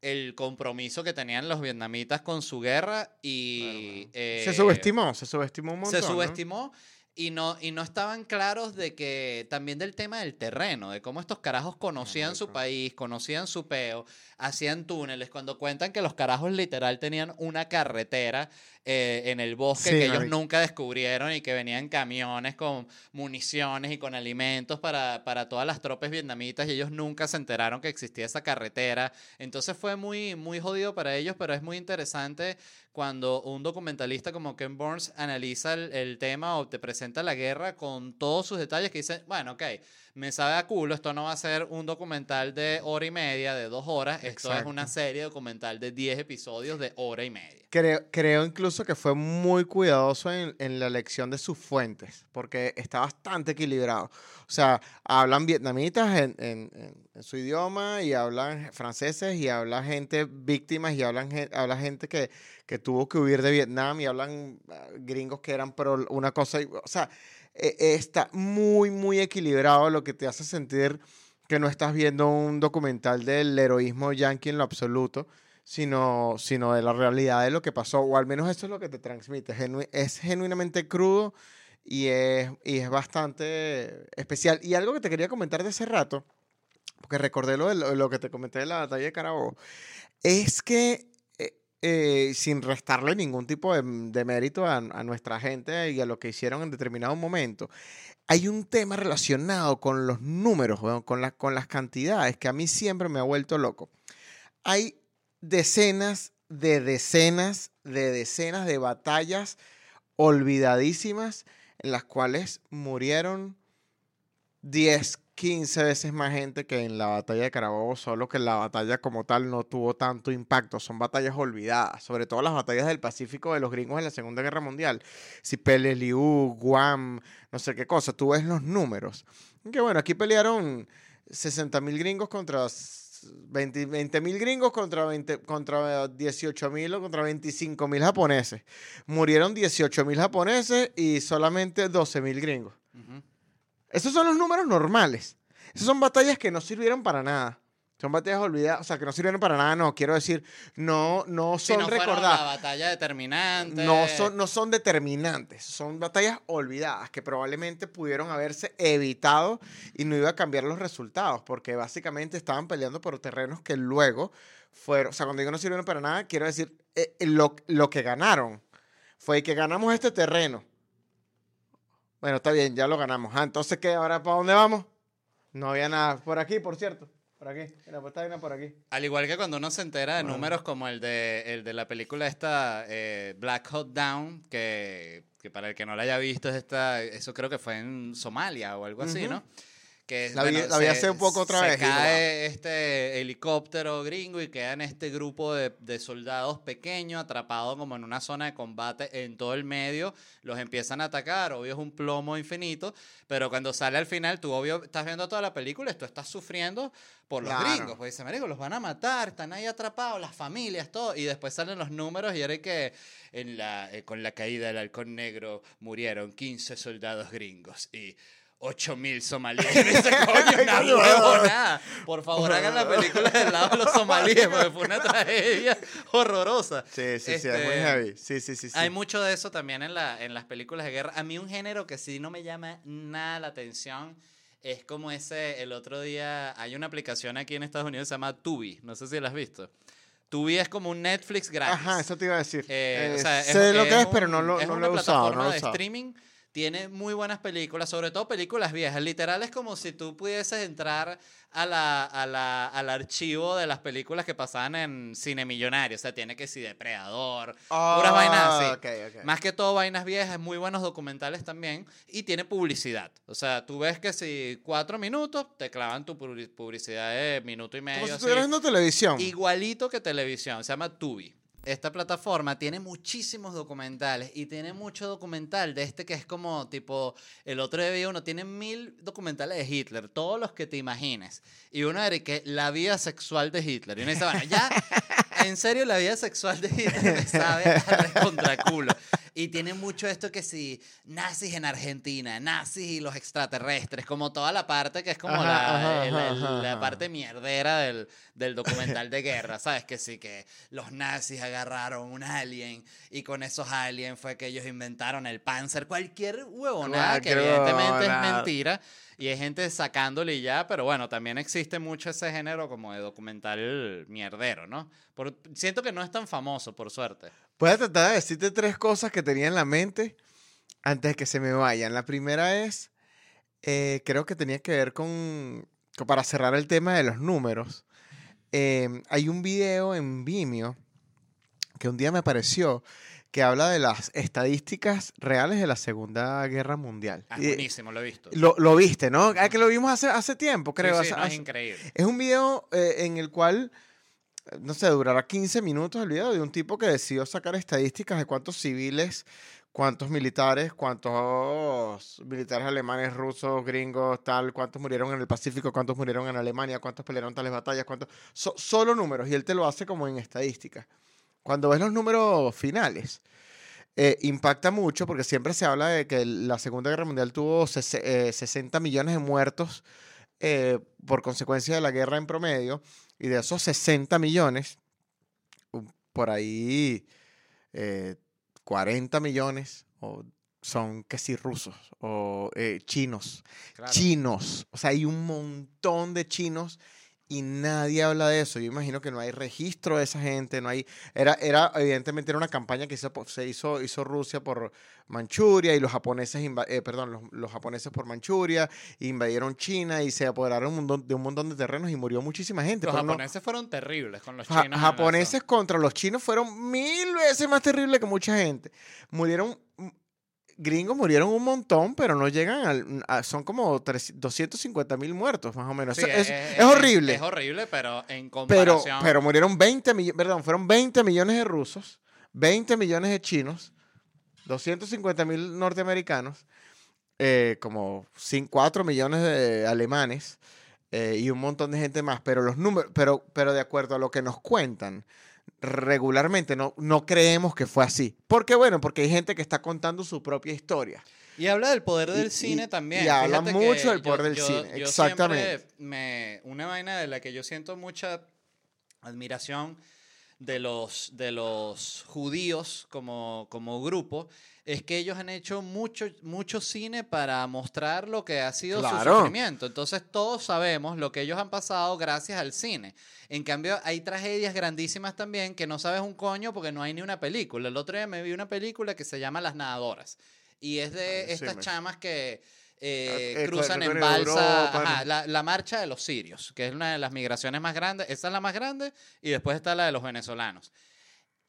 Speaker 1: el compromiso que tenían los vietnamitas con su guerra y...
Speaker 2: se
Speaker 1: eh,
Speaker 2: subestimó, se subestimó un montón.
Speaker 1: se
Speaker 2: ¿no?
Speaker 1: Y no, y no estaban claros de que también del tema del terreno, de cómo estos carajos conocían su país, conocían su peo, hacían túneles, cuando cuentan que los carajos literal tenían una carretera eh, en el bosque
Speaker 2: Sí,
Speaker 1: que ellos nunca descubrieron y que venían camiones con municiones y con alimentos para, para todas las tropas vietnamitas y ellos nunca se enteraron que existía esa carretera. Entonces fue muy, muy jodido para ellos, pero es muy interesante cuando un documentalista como Ken Burns analiza el, tema o te presenta la guerra con todos sus detalles que dice, bueno, ok, me sabe a culo, esto no va a ser un documental de hora y media, de dos horas, esto es
Speaker 2: Exacto.
Speaker 1: una serie documental de 10 episodios de hora y media.
Speaker 2: Creo, creo incluso que fue muy cuidadoso en, en la elección de sus fuentes, porque está bastante equilibrado. O sea, hablan vietnamitas en, en- en- su idioma y hablan franceses y habla gente víctimas y hablan habla gente que, que tuvo que huir de Vietnam y hablan ah, gringos que eran pro una cosa. O sea, eh, está muy, muy equilibrado lo que te hace sentir que no estás viendo un documental del heroísmo yankee en lo absoluto sino, sino de la realidad de lo que pasó, o al menos eso es lo que te transmite. Genu- es genuinamente crudo y es, y es bastante especial. Y algo que te quería comentar de ese rato, porque recordé lo, lo, lo que te comenté de la batalla de Carabobo, es que eh, sin restarle ningún tipo de, de mérito a, nuestra gente y a lo que hicieron en determinado momento, hay un tema relacionado con los números, con, la- con las cantidades, que a mí siempre me ha vuelto loco. Hay decenas de decenas de decenas de batallas olvidadísimas en las cuales murieron 10, 15 veces más gente que en la batalla de Carabobo, solo que la batalla como tal no tuvo tanto impacto. Son batallas olvidadas, sobre todo las batallas del Pacífico de los gringos en la Segunda Guerra Mundial. Sipele, Liu, Guam, no sé qué cosa. Tú ves los números. Que bueno, aquí pelearon 60 mil gringos contra 20 mil gringos contra, 20, contra 18 mil o contra 25 mil japoneses. Murieron 18 mil japoneses y solamente 12 mil gringos.
Speaker 1: Ujú.
Speaker 2: Esos son los números normales. Esas son batallas que no sirvieron para nada. Son batallas olvidadas, o sea, que no sirvieron para nada, no, quiero decir, no, no son
Speaker 1: no fueron
Speaker 2: recordadas.
Speaker 1: la batalla determinante.
Speaker 2: No son, no son determinantes, son batallas olvidadas que probablemente pudieron haberse evitado y no iba a cambiar los resultados, porque básicamente estaban peleando por terrenos que luego fueron, o sea, cuando digo no sirvieron para nada, quiero decir, eh, lo, lo que ganaron fue que ganamos este terreno. Bueno, está bien, ya lo ganamos. Ah, entonces, ¿qué? ¿Ahora para dónde vamos? No había nada. Por aquí, por cierto. Por aquí. Mira, pues está bien por aquí.
Speaker 1: Al igual que cuando uno se entera de
Speaker 2: Bueno.
Speaker 1: números como el de, el de la película esta eh, Black Hot Down, que, que para el que no la haya visto es esta, eso creo que fue en Somalia o algo así. ¿no? Que,
Speaker 2: La vi- la vi hace un poco otra
Speaker 1: se
Speaker 2: vez,
Speaker 1: cae este helicóptero gringo y queda en este grupo de, de soldados pequeños atrapados como en una zona de combate en todo el medio. Los empiezan a atacar, obvio es un plomo infinito, pero cuando sale al final, tú obvio estás viendo toda la película tú estás sufriendo por los
Speaker 2: Claro.
Speaker 1: gringos. Pues dice, marico, los van a matar, están ahí atrapados, las familias, todo. Y después salen los números y era que en la, eh, con la caída del halcón negro murieron 15 soldados gringos y 8000 somalíes. Dice, coño, una
Speaker 2: Coño,
Speaker 1: huevonada. Por favor, hagan la película del lado de los somalíes, porque fue una tragedia horrorosa.
Speaker 2: Sí, sí, sí, es muy
Speaker 1: Este,
Speaker 2: heavy. Sí, sí, sí. sí.
Speaker 1: Hay mucho de eso también en, la, en las películas de guerra. A mí un género que sí no me llama nada la atención es como ese, el otro día, hay una aplicación aquí en Estados Unidos que se llama Tubi, no sé si la has visto. Tubi es como un Netflix gratis.
Speaker 2: Ajá, eso te iba a decir.
Speaker 1: Eh, o
Speaker 2: Eh,
Speaker 1: sea,
Speaker 2: sé lo que es,
Speaker 1: un-
Speaker 2: pero no lo,
Speaker 1: es
Speaker 2: no lo he usado. No lo he
Speaker 1: de
Speaker 2: usado.
Speaker 1: streaming. Tiene muy buenas películas, sobre todo películas viejas. Literal es como si tú pudieses entrar a la, a la- al archivo de las películas que pasaban en Cine Millonario. O sea, tiene que si Depredador, puras vainas así.
Speaker 2: Ah, ok, ok.
Speaker 1: Más que todo vainas viejas, muy buenos documentales también. Y tiene publicidad. O sea, tú ves que si cuatro minutos te clavan tu publi- publicidad de minuto y medio.
Speaker 2: Como si
Speaker 1: así.
Speaker 2: estuvieras viendo televisión.
Speaker 1: Igualito que televisión, se llama Tubi. Esta plataforma tiene muchísimos documentales y tiene mucho documental de este que es como tipo, el otro día vi uno, tiene mil documentales de Hitler, todos los que te imagines. Y uno era que la vida sexual de Hitler. Y uno dice, bueno, ya, en serio, la vida sexual de Hitler me sabe a contra culo. Y tiene mucho esto que si nazis en Argentina, nazis y los extraterrestres, como toda la parte que es como
Speaker 2: Ajá,
Speaker 1: la,
Speaker 2: ajá,
Speaker 1: el- el-
Speaker 2: ajá,
Speaker 1: la parte mierdera del, del documental de guerra, ¿sabes? Que sí, que los nazis agarraron un alien y con esos aliens fue que ellos inventaron el Panzer, cualquier huevonada que evidentemente es mentira y hay gente sacándole y ya, pero bueno, también existe mucho ese género como de documental mierdero, ¿no? Por- siento que no es tan famoso, por suerte.
Speaker 2: Voy a tratar de decirte tres cosas que tenía en la mente antes de que se me vayan. La primera es, eh, creo que tenía que ver con, con- para cerrar el tema de los números. eh, hay un video en Vimeo que un día me apareció que habla de las estadísticas reales de la Segunda Guerra Mundial.
Speaker 1: Ah,
Speaker 2: Y-
Speaker 1: buenísimo, lo he visto.
Speaker 2: lo, lo viste, ¿no? Ah, que lo vimos hace, hace tiempo, creo.
Speaker 1: sí,
Speaker 2: hace-
Speaker 1: no, es
Speaker 2: hace-
Speaker 1: increíble.
Speaker 2: es un video eh, en el cual, no sé, durará 15 minutos el video de un tipo que decidió sacar estadísticas de cuántos civiles, cuántos militares, cuántos militares alemanes, rusos, gringos, tal, cuántos murieron en el Pacífico, cuántos murieron en Alemania, cuántos pelearon tales batallas, cuántos... so- solo números, y él te lo hace como en estadísticas. Cuando ves los números finales, eh, impacta mucho porque siempre se habla de que la Segunda Guerra Mundial tuvo eh, 60 millones de muertos eh, por consecuencia de la guerra en promedio, y de esos 60 millones, por ahí eh, 40 millones o son que sí rusos o eh, chinos.
Speaker 1: Claro.
Speaker 2: Chinos. O sea, hay un montón de chinos y nadie habla de eso. Yo imagino que no hay registro de esa gente, no hay... Era, era evidentemente, era una campaña que se hizo, hizo Rusia por Manchuria y los japoneses, eh, perdón, los, los japoneses por Manchuria, invadieron China y se apoderaron un montón- de un montón de terrenos y murió muchísima gente.
Speaker 1: Los
Speaker 2: pero no-
Speaker 1: japoneses fueron terribles con los
Speaker 2: Ja-
Speaker 1: chinos. la
Speaker 2: japoneses contra los chinos fueron mil veces más terribles que mucha gente. Murieron, gringos murieron un montón, pero no llegan al... a- son como 300 250 mil muertos, más o menos.
Speaker 1: Sí,
Speaker 2: O sea, es, es horrible.
Speaker 1: Es, horrible, pero en comparación.
Speaker 2: pero murieron 20 millones, perdón, fueron 20 millones de rusos, 20 millones de chinos, 250 mil norteamericanos, eh, como 4 millones de alemanes eh, y un montón de gente más. Pero los números, pero, pero de acuerdo a lo que nos cuentan, regularmente no, no creemos que fue así. ¿Por qué? Bueno, porque hay gente que está contando su propia historia.
Speaker 1: Y habla del poder del
Speaker 2: y-
Speaker 1: cine también.
Speaker 2: y habla
Speaker 1: Fíjate
Speaker 2: mucho del
Speaker 1: yo-
Speaker 2: poder del
Speaker 1: yo-
Speaker 2: cine,
Speaker 1: yo
Speaker 2: exactamente.
Speaker 1: me, una vaina de la que yo siento mucha admiración de los, de los judíos como, como grupo es que ellos han hecho mucho, mucho cine para mostrar lo que ha sido su sufrimiento. Entonces todos sabemos lo que ellos han pasado gracias al cine. En cambio, hay tragedias grandísimas también que no sabes un coño porque no hay ni una película. El otro día me vi una película que se llama Las Nadadoras. Y es de estas chamas que eh,
Speaker 2: Ah, eh,
Speaker 1: cruzan en balsa. Ajá, la, la marcha de los sirios, que es una de las migraciones más grandes. Esa es la más grande y después está la de los venezolanos.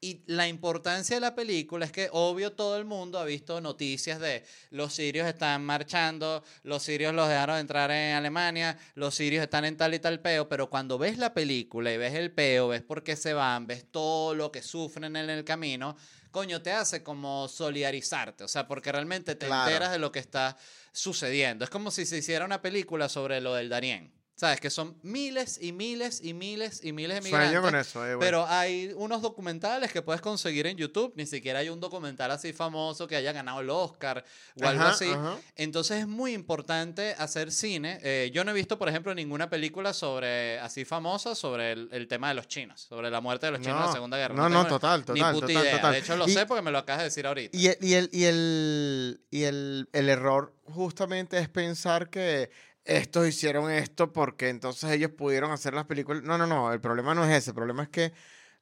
Speaker 1: Y la importancia de la película es que, obvio, todo el mundo ha visto noticias de los sirios están marchando, los sirios los dejaron entrar en Alemania, los sirios están en tal y tal peo, pero cuando ves la película y ves el peo, ves por qué se van, ves todo lo que sufren en el camino, coño, te hace como solidarizarte, o sea, porque realmente te
Speaker 2: Claro.
Speaker 1: enteras de lo que está sucediendo. Es como si se hiciera una película sobre lo del Darién. ¿Sabes? Que son miles y miles y miles y miles de migrantes.
Speaker 2: Sueño con eso. eh, güey.
Speaker 1: Pero hay unos documentales que puedes conseguir en YouTube. Ni siquiera hay un documental así famoso que haya ganado el Oscar o algo así.
Speaker 2: ajá.
Speaker 1: Entonces es muy importante hacer cine. Eh, yo no he visto, por ejemplo, ninguna película sobre así famosa sobre el, el tema de los chinos, sobre la muerte de los chinos en la
Speaker 2: No,
Speaker 1: Segunda Guerra.
Speaker 2: no, no,
Speaker 1: tengo
Speaker 2: total,
Speaker 1: Ni
Speaker 2: total,
Speaker 1: puta
Speaker 2: total,
Speaker 1: idea.
Speaker 2: total.
Speaker 1: De hecho, lo
Speaker 2: Y-
Speaker 1: sé porque me lo acabas de decir ahorita.
Speaker 2: Y, el, y, el, y, el, y el, el error justamente es pensar que estos hicieron esto porque entonces ellos pudieron hacer las películas. No, no, no, el problema no es ese, el problema es que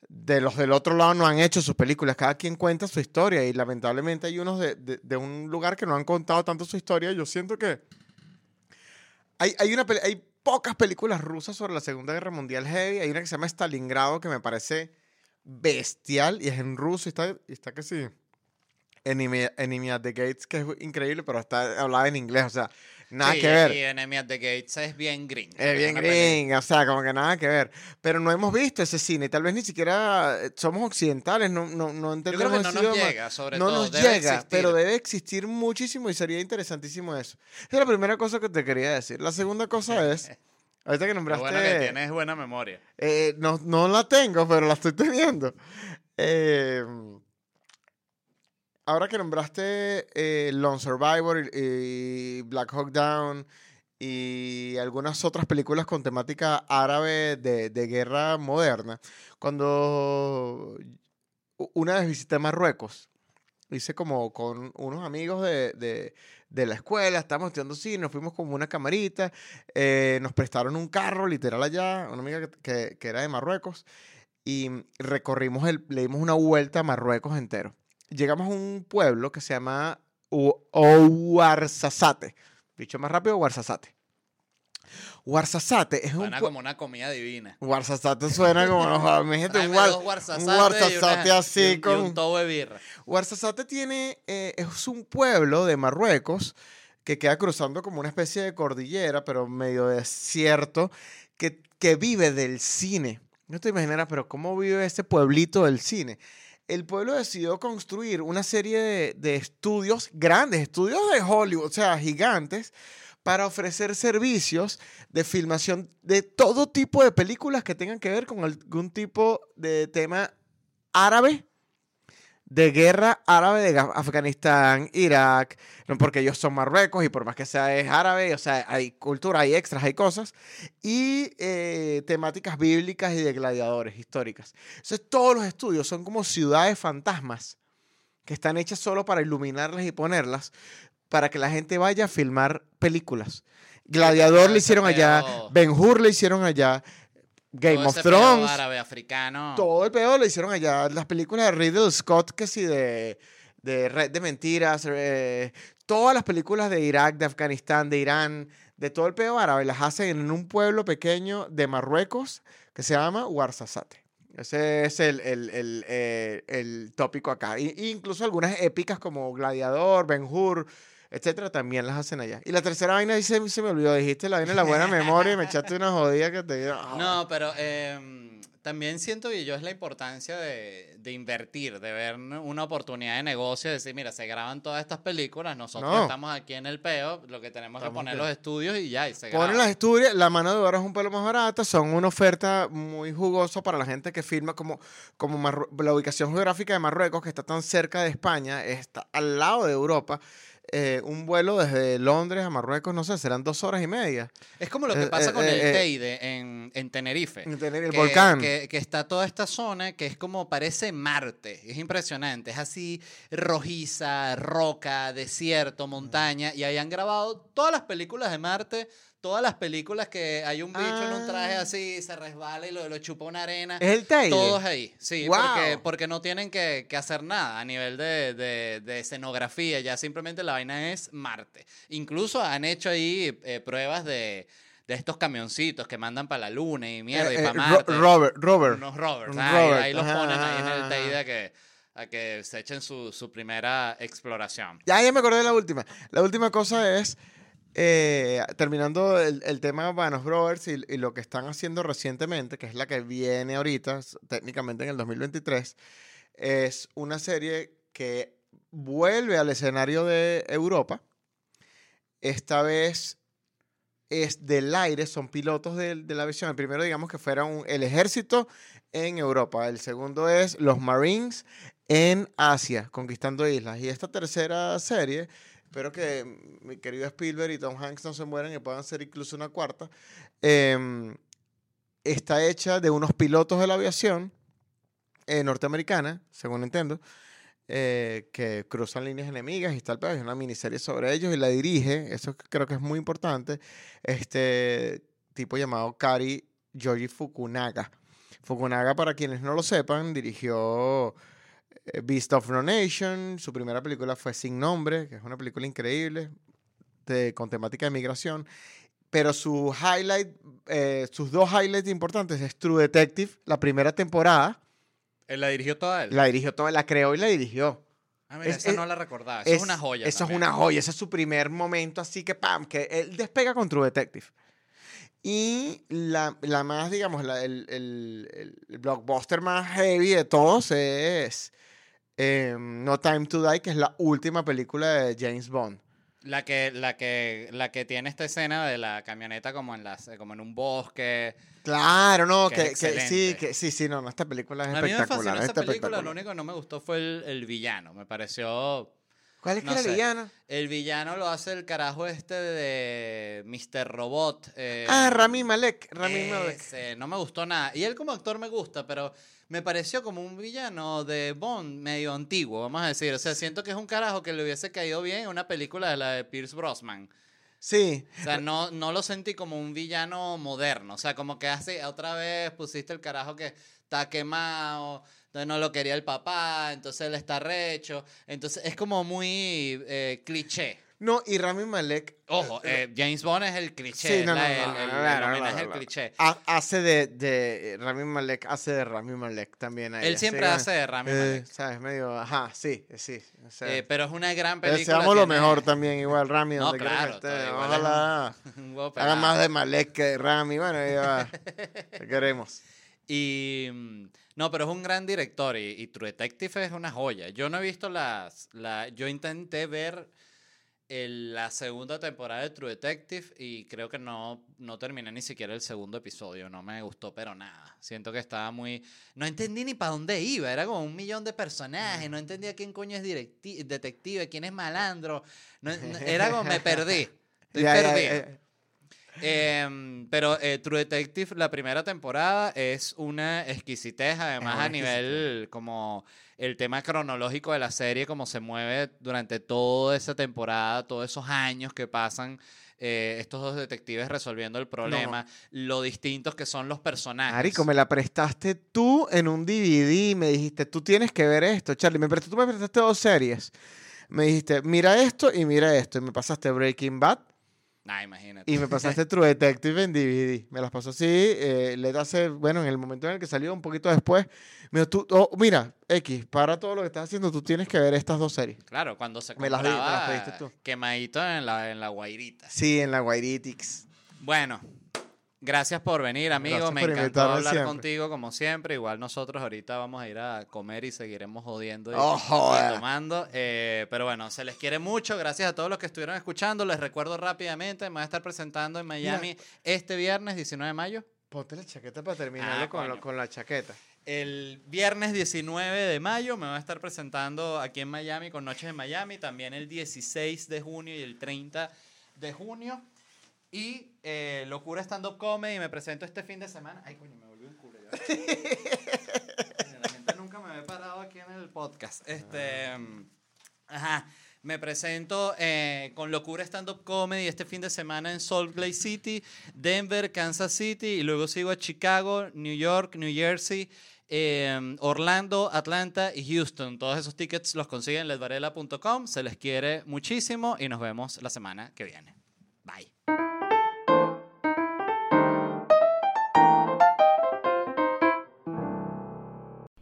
Speaker 2: de los del otro lado no han hecho sus películas, cada quien cuenta su historia y lamentablemente hay unos de, de- un lugar que no han contado tanto su historia. Yo siento que hay, hay, una, hay pocas películas rusas sobre la Segunda Guerra Mundial heavy, hay una que se llama Stalingrado que me parece bestial y es en ruso y está, y está que sí. Enemy, Enemy at the Gates, que es increíble, pero está hablada en inglés, o sea, nada
Speaker 1: Sí,
Speaker 2: que ver.
Speaker 1: Y Enemy at the Gates es bien green.
Speaker 2: Es bien green, o sea, como que nada que ver. Pero no hemos visto ese cine, tal vez ni siquiera eh, somos occidentales, no, no, no
Speaker 1: Yo
Speaker 2: entendemos
Speaker 1: creo que no nos
Speaker 2: idioma.
Speaker 1: llega, sobre
Speaker 2: no
Speaker 1: todo.
Speaker 2: nos
Speaker 1: debe
Speaker 2: llega,
Speaker 1: existir.
Speaker 2: pero debe existir muchísimo y sería interesantísimo eso. Esa es la primera cosa que te quería decir. La segunda cosa es, ahorita que
Speaker 1: Lo
Speaker 2: nombraste...
Speaker 1: bueno que tienes buena memoria.
Speaker 2: Eh, no, no la tengo, pero la estoy teniendo. Eh, ahora que nombraste eh, Lone Survivor y, Black Hawk Down y algunas otras películas con temática árabe de, guerra moderna, cuando una vez visité Marruecos, hice como con unos amigos de, de- la escuela, estábamos estudiando cine, nos fuimos como una camarita, eh, nos prestaron un carro literal allá, una amiga que, que- que era de Marruecos, y recorrimos, el, le dimos una vuelta a Marruecos entero. Llegamos a un pueblo que se llama Ouarzazate, dicho más rápido, Ouarzazate. Ouarzazate es un
Speaker 1: Suena como una comida divina.
Speaker 2: Ouarzazate suena como, no, un, guar-
Speaker 1: dos
Speaker 2: un
Speaker 1: una-
Speaker 2: así
Speaker 1: y un- y
Speaker 2: con...
Speaker 1: un tobo de birra.
Speaker 2: Ouarzazate tiene, eh, es un pueblo de Marruecos que queda cruzando como una especie de cordillera, pero medio desierto, que, que vive del cine. No te imaginarás, pero ¿cómo vive ese pueblito del cine? El pueblo decidió construir una serie de, de estudios grandes, estudios de Hollywood, o sea, gigantes, para ofrecer servicios de filmación de todo tipo de películas que tengan que ver con algún tipo de tema árabe, de guerra árabe de Ga- Afganistán, Irak, porque ellos son Marruecos y por más que sea es árabe, o sea, hay cultura, hay extras, hay cosas, y eh, temáticas bíblicas y de gladiadores históricas. Entonces todos los estudios son como ciudades fantasmas que están hechas solo para iluminarlas y ponerlas, para que la gente vaya a filmar películas. Gladiador le hicieron allá, Ben Hur le hicieron allá, Game
Speaker 1: Todo
Speaker 2: of Thrones.
Speaker 1: árabe, africano.
Speaker 2: Todo el pedo lo hicieron allá. Las películas de Riddle Scott, que sí, de, de Red de Mentiras, eh, todas las películas de Irak, de Afganistán, de Irán, de todo el pedo árabe, las hacen en un pueblo pequeño de Marruecos que se llama Ouarzazate. Ese es el, el, el, eh, el tópico acá. Y incluso algunas épicas como Gladiador, Ben Hur, etcétera, también las hacen allá. Y la tercera vaina ahí se, se me olvidó. Dijiste la vaina de la buena memoria y me echaste una jodida que te dio.
Speaker 1: No, pero em, también siento que yo es la importancia de, de invertir, de ver una oportunidad de negocio, de decir, mira, se graban todas estas películas, nosotros
Speaker 2: No.
Speaker 1: estamos aquí en el peo, lo que tenemos que
Speaker 2: Estamos
Speaker 1: poner
Speaker 2: que-
Speaker 1: los estudios y ya, y se
Speaker 2: Ponen las estudios, la mano de obra es un pelo más barata, son una oferta muy jugosa para la gente que firma como, como Marru- la ubicación geográfica de Marruecos, que está tan cerca de España, está al lado de Europa. Eh, un vuelo desde Londres a Marruecos, no sé, serán dos horas y media.
Speaker 1: Es como lo que
Speaker 2: Eh,
Speaker 1: pasa
Speaker 2: eh,
Speaker 1: con
Speaker 2: eh,
Speaker 1: el. Teide en, en Tenerife.
Speaker 2: Tener el
Speaker 1: que,
Speaker 2: volcán.
Speaker 1: Que, que está toda esta zona que es como parece Marte. Es impresionante. Es así rojiza, roca, desierto, montaña. Y ahí han grabado todas las películas de Marte. Todas las películas que hay un bicho en un traje
Speaker 2: Ah.
Speaker 1: así, se resbala y lo, lo chupa una arena.
Speaker 2: es el Teide.
Speaker 1: Todos ahí, sí, porque, porque no tienen que, que hacer nada a nivel de, de- de escenografía, ya simplemente la vaina es Marte. Incluso han hecho ahí eh, pruebas de, de estos camioncitos que mandan para la Luna y mierda,
Speaker 2: Eh,
Speaker 1: y
Speaker 2: eh,
Speaker 1: para
Speaker 2: Ro-
Speaker 1: Marte.
Speaker 2: Robert, Robert.
Speaker 1: Unos rovers,
Speaker 2: Un
Speaker 1: ahí,
Speaker 2: rover,
Speaker 1: ahí los ponen ahí en el. Teide que, a que se echen su, su primera exploración.
Speaker 2: Ya, ya me acordé de la última. La última cosa es, eh, terminando el, el tema Vanos Brothers y, lo que están haciendo recientemente, que es la que viene ahorita, técnicamente en el 2023, es una serie que vuelve al escenario de Europa. Esta vez es del aire, son pilotos de, de la aviación. El primero, digamos que fuera el ejército en Europa. El segundo es los Marines en Asia, conquistando islas. Y esta tercera serie, espero que mi querido Spielberg y Tom Hanks no se mueran y puedan ser incluso una cuarta, em, está hecha de unos pilotos de la aviación eh, norteamericana, según entiendo, eh, que cruzan líneas enemigas y tal, pero es una miniserie sobre ellos y la dirige, eso creo que es muy importante, este tipo llamado Kari Yoji Fukunaga. Fukunaga, para quienes no lo sepan, dirigió eh, Beast of No Nation, su primera película fue Sin Nombre, que es una película increíble de- con temática de migración. Pero su highlight, eh, sus dos highlights importantes es True Detective, la primera temporada.
Speaker 1: ¿Él la dirigió toda él?
Speaker 2: La dirigió toda, la creó y la dirigió.
Speaker 1: Ah, mira,
Speaker 2: es-
Speaker 1: esa
Speaker 2: es-
Speaker 1: no la recordaba. Eso es, una joya.
Speaker 2: Eso
Speaker 1: también.
Speaker 2: es una joya. Ese es su primer momento, así que pam, que él despega con True Detective. Y la, la más, digamos, la- el- el- el blockbuster más heavy de todos es em, No Time to Die, que es la última película de James Bond.
Speaker 1: La que, la que, la que tiene esta escena de la camioneta como en las, como en un bosque.
Speaker 2: Claro, no,
Speaker 1: Que
Speaker 2: que, sí, que sí, sí, no, no, esta película es
Speaker 1: A mí me
Speaker 2: espectacular.
Speaker 1: fascinó
Speaker 2: esta
Speaker 1: película,
Speaker 2: espectacular.
Speaker 1: lo único que no me gustó fue el, el villano. Me pareció...
Speaker 2: ¿Cuál es
Speaker 1: no
Speaker 2: que era el villano?
Speaker 1: El villano lo hace el carajo este de Mr. Robot. eh,
Speaker 2: Ah, Rami Malek. Rami Malek.
Speaker 1: no me gustó nada. Y él como actor me gusta, pero me pareció como un villano de Bond medio antiguo, vamos a decir. O sea, siento que es un carajo que le hubiese caído bien en una película de la de Pierce Brosnan.
Speaker 2: Sí,
Speaker 1: O sea, no, no lo sentí como un villano moderno. O sea, como que hace otra vez pusiste el carajo que está quemado, entonces no lo quería el papá, entonces él está recho. Entonces es como muy eh, cliché.
Speaker 2: No, y Rami Malek.
Speaker 1: Ojo,
Speaker 2: eh,
Speaker 1: eh, James Bond es el cliché,
Speaker 2: Sí, no,
Speaker 1: la-
Speaker 2: no,
Speaker 1: el,
Speaker 2: no,
Speaker 1: el- homenaje al cliché.
Speaker 2: Ha- hace de, de Rami Malek, hace de Rami Malek también. ahí,
Speaker 1: Él siempre
Speaker 2: que,
Speaker 1: hace de Rami
Speaker 2: eh,
Speaker 1: Malek.
Speaker 2: ¿Sabes? Medio, ajá, sí, sí. O sea,
Speaker 1: Eh, pero es una gran película.
Speaker 2: deseamos lo mejor también, igual Rami, donde que
Speaker 1: claro,
Speaker 2: esté.
Speaker 1: igual
Speaker 2: Ojalá
Speaker 1: Un
Speaker 2: haga más de Malek que de Rami. Bueno, ahí va. Te queremos.
Speaker 1: Y mm, no, pero es un gran director y, y True Detective es una joya. Yo no he visto las, la, yo intenté ver el- la segunda temporada de True Detective y creo que no, no terminé ni siquiera el segundo episodio. No me gustó, pero nada. Siento que estaba muy, no entendí ni para dónde iba. Era como un millón de personajes. No entendía quién coño es directi- detective, quién es malandro. No- no- era como me perdí. Estoy
Speaker 2: eh,
Speaker 1: Em, pero eh, True Detective, la primera temporada, es una exquisitez, además
Speaker 2: una
Speaker 1: a nivel como el tema cronológico de la serie, como se mueve durante toda esa temporada, todos esos años que pasan eh, estos dos detectives resolviendo el problema, lo distintos que son los personajes.
Speaker 2: Marico, me la prestaste tú en un DVD y me dijiste, tú tienes que ver esto, Charlie. Me prestaste, tú me prestaste dos series. Me dijiste, mira esto y mira esto. Y me pasaste Breaking Bad
Speaker 1: Nah, imagínate.
Speaker 2: Y me pasaste True Detective en DVD. Me las pasó así. Eh, le hace, bueno, en el momento en el que salió, un poquito después. Me dijo, tú, oh, mira, X, para todo lo que estás haciendo, tú tienes que ver estas dos series.
Speaker 1: Claro, cuando se
Speaker 2: Me las me las pediste tú.
Speaker 1: quemadito en la, en la guairita.
Speaker 2: Sí, en la Guairitix.
Speaker 1: Bueno, gracias por venir, amigo.
Speaker 2: Gracias
Speaker 1: Me encantó hablar
Speaker 2: siempre.
Speaker 1: contigo como siempre. Igual nosotros ahorita vamos a ir a comer y seguiremos jodiendo y,
Speaker 2: Oh,
Speaker 1: y tomando. Eh, pero bueno, se les quiere mucho. Gracias a todos los que estuvieron escuchando. Les recuerdo rápidamente, me voy a estar presentando en Miami este viernes 19 de mayo.
Speaker 2: Ponte la chaqueta para terminarlo
Speaker 1: Ah,
Speaker 2: con, lo-
Speaker 1: coño.
Speaker 2: con la chaqueta.
Speaker 1: El viernes 19 de mayo me voy a estar presentando aquí en Miami con Noches en Miami, también el 16 de junio y el 30 de junio. Y eh, Locura Stand Up Comedy, me presento este fin de semana. Ay, coño, me volvió un culo. ya. La gente nunca me ve parado aquí en el podcast. Este, mm, ajá. Me presento eh, con Locura Stand Up Comedy este fin de semana en Salt Lake City, Denver, Kansas City y luego sigo a Chicago, New York, New Jersey, eh, Orlando, Atlanta y Houston. Todos esos tickets los consiguen en ledvarela.com. Se les quiere muchísimo y nos vemos la semana que viene. Bye.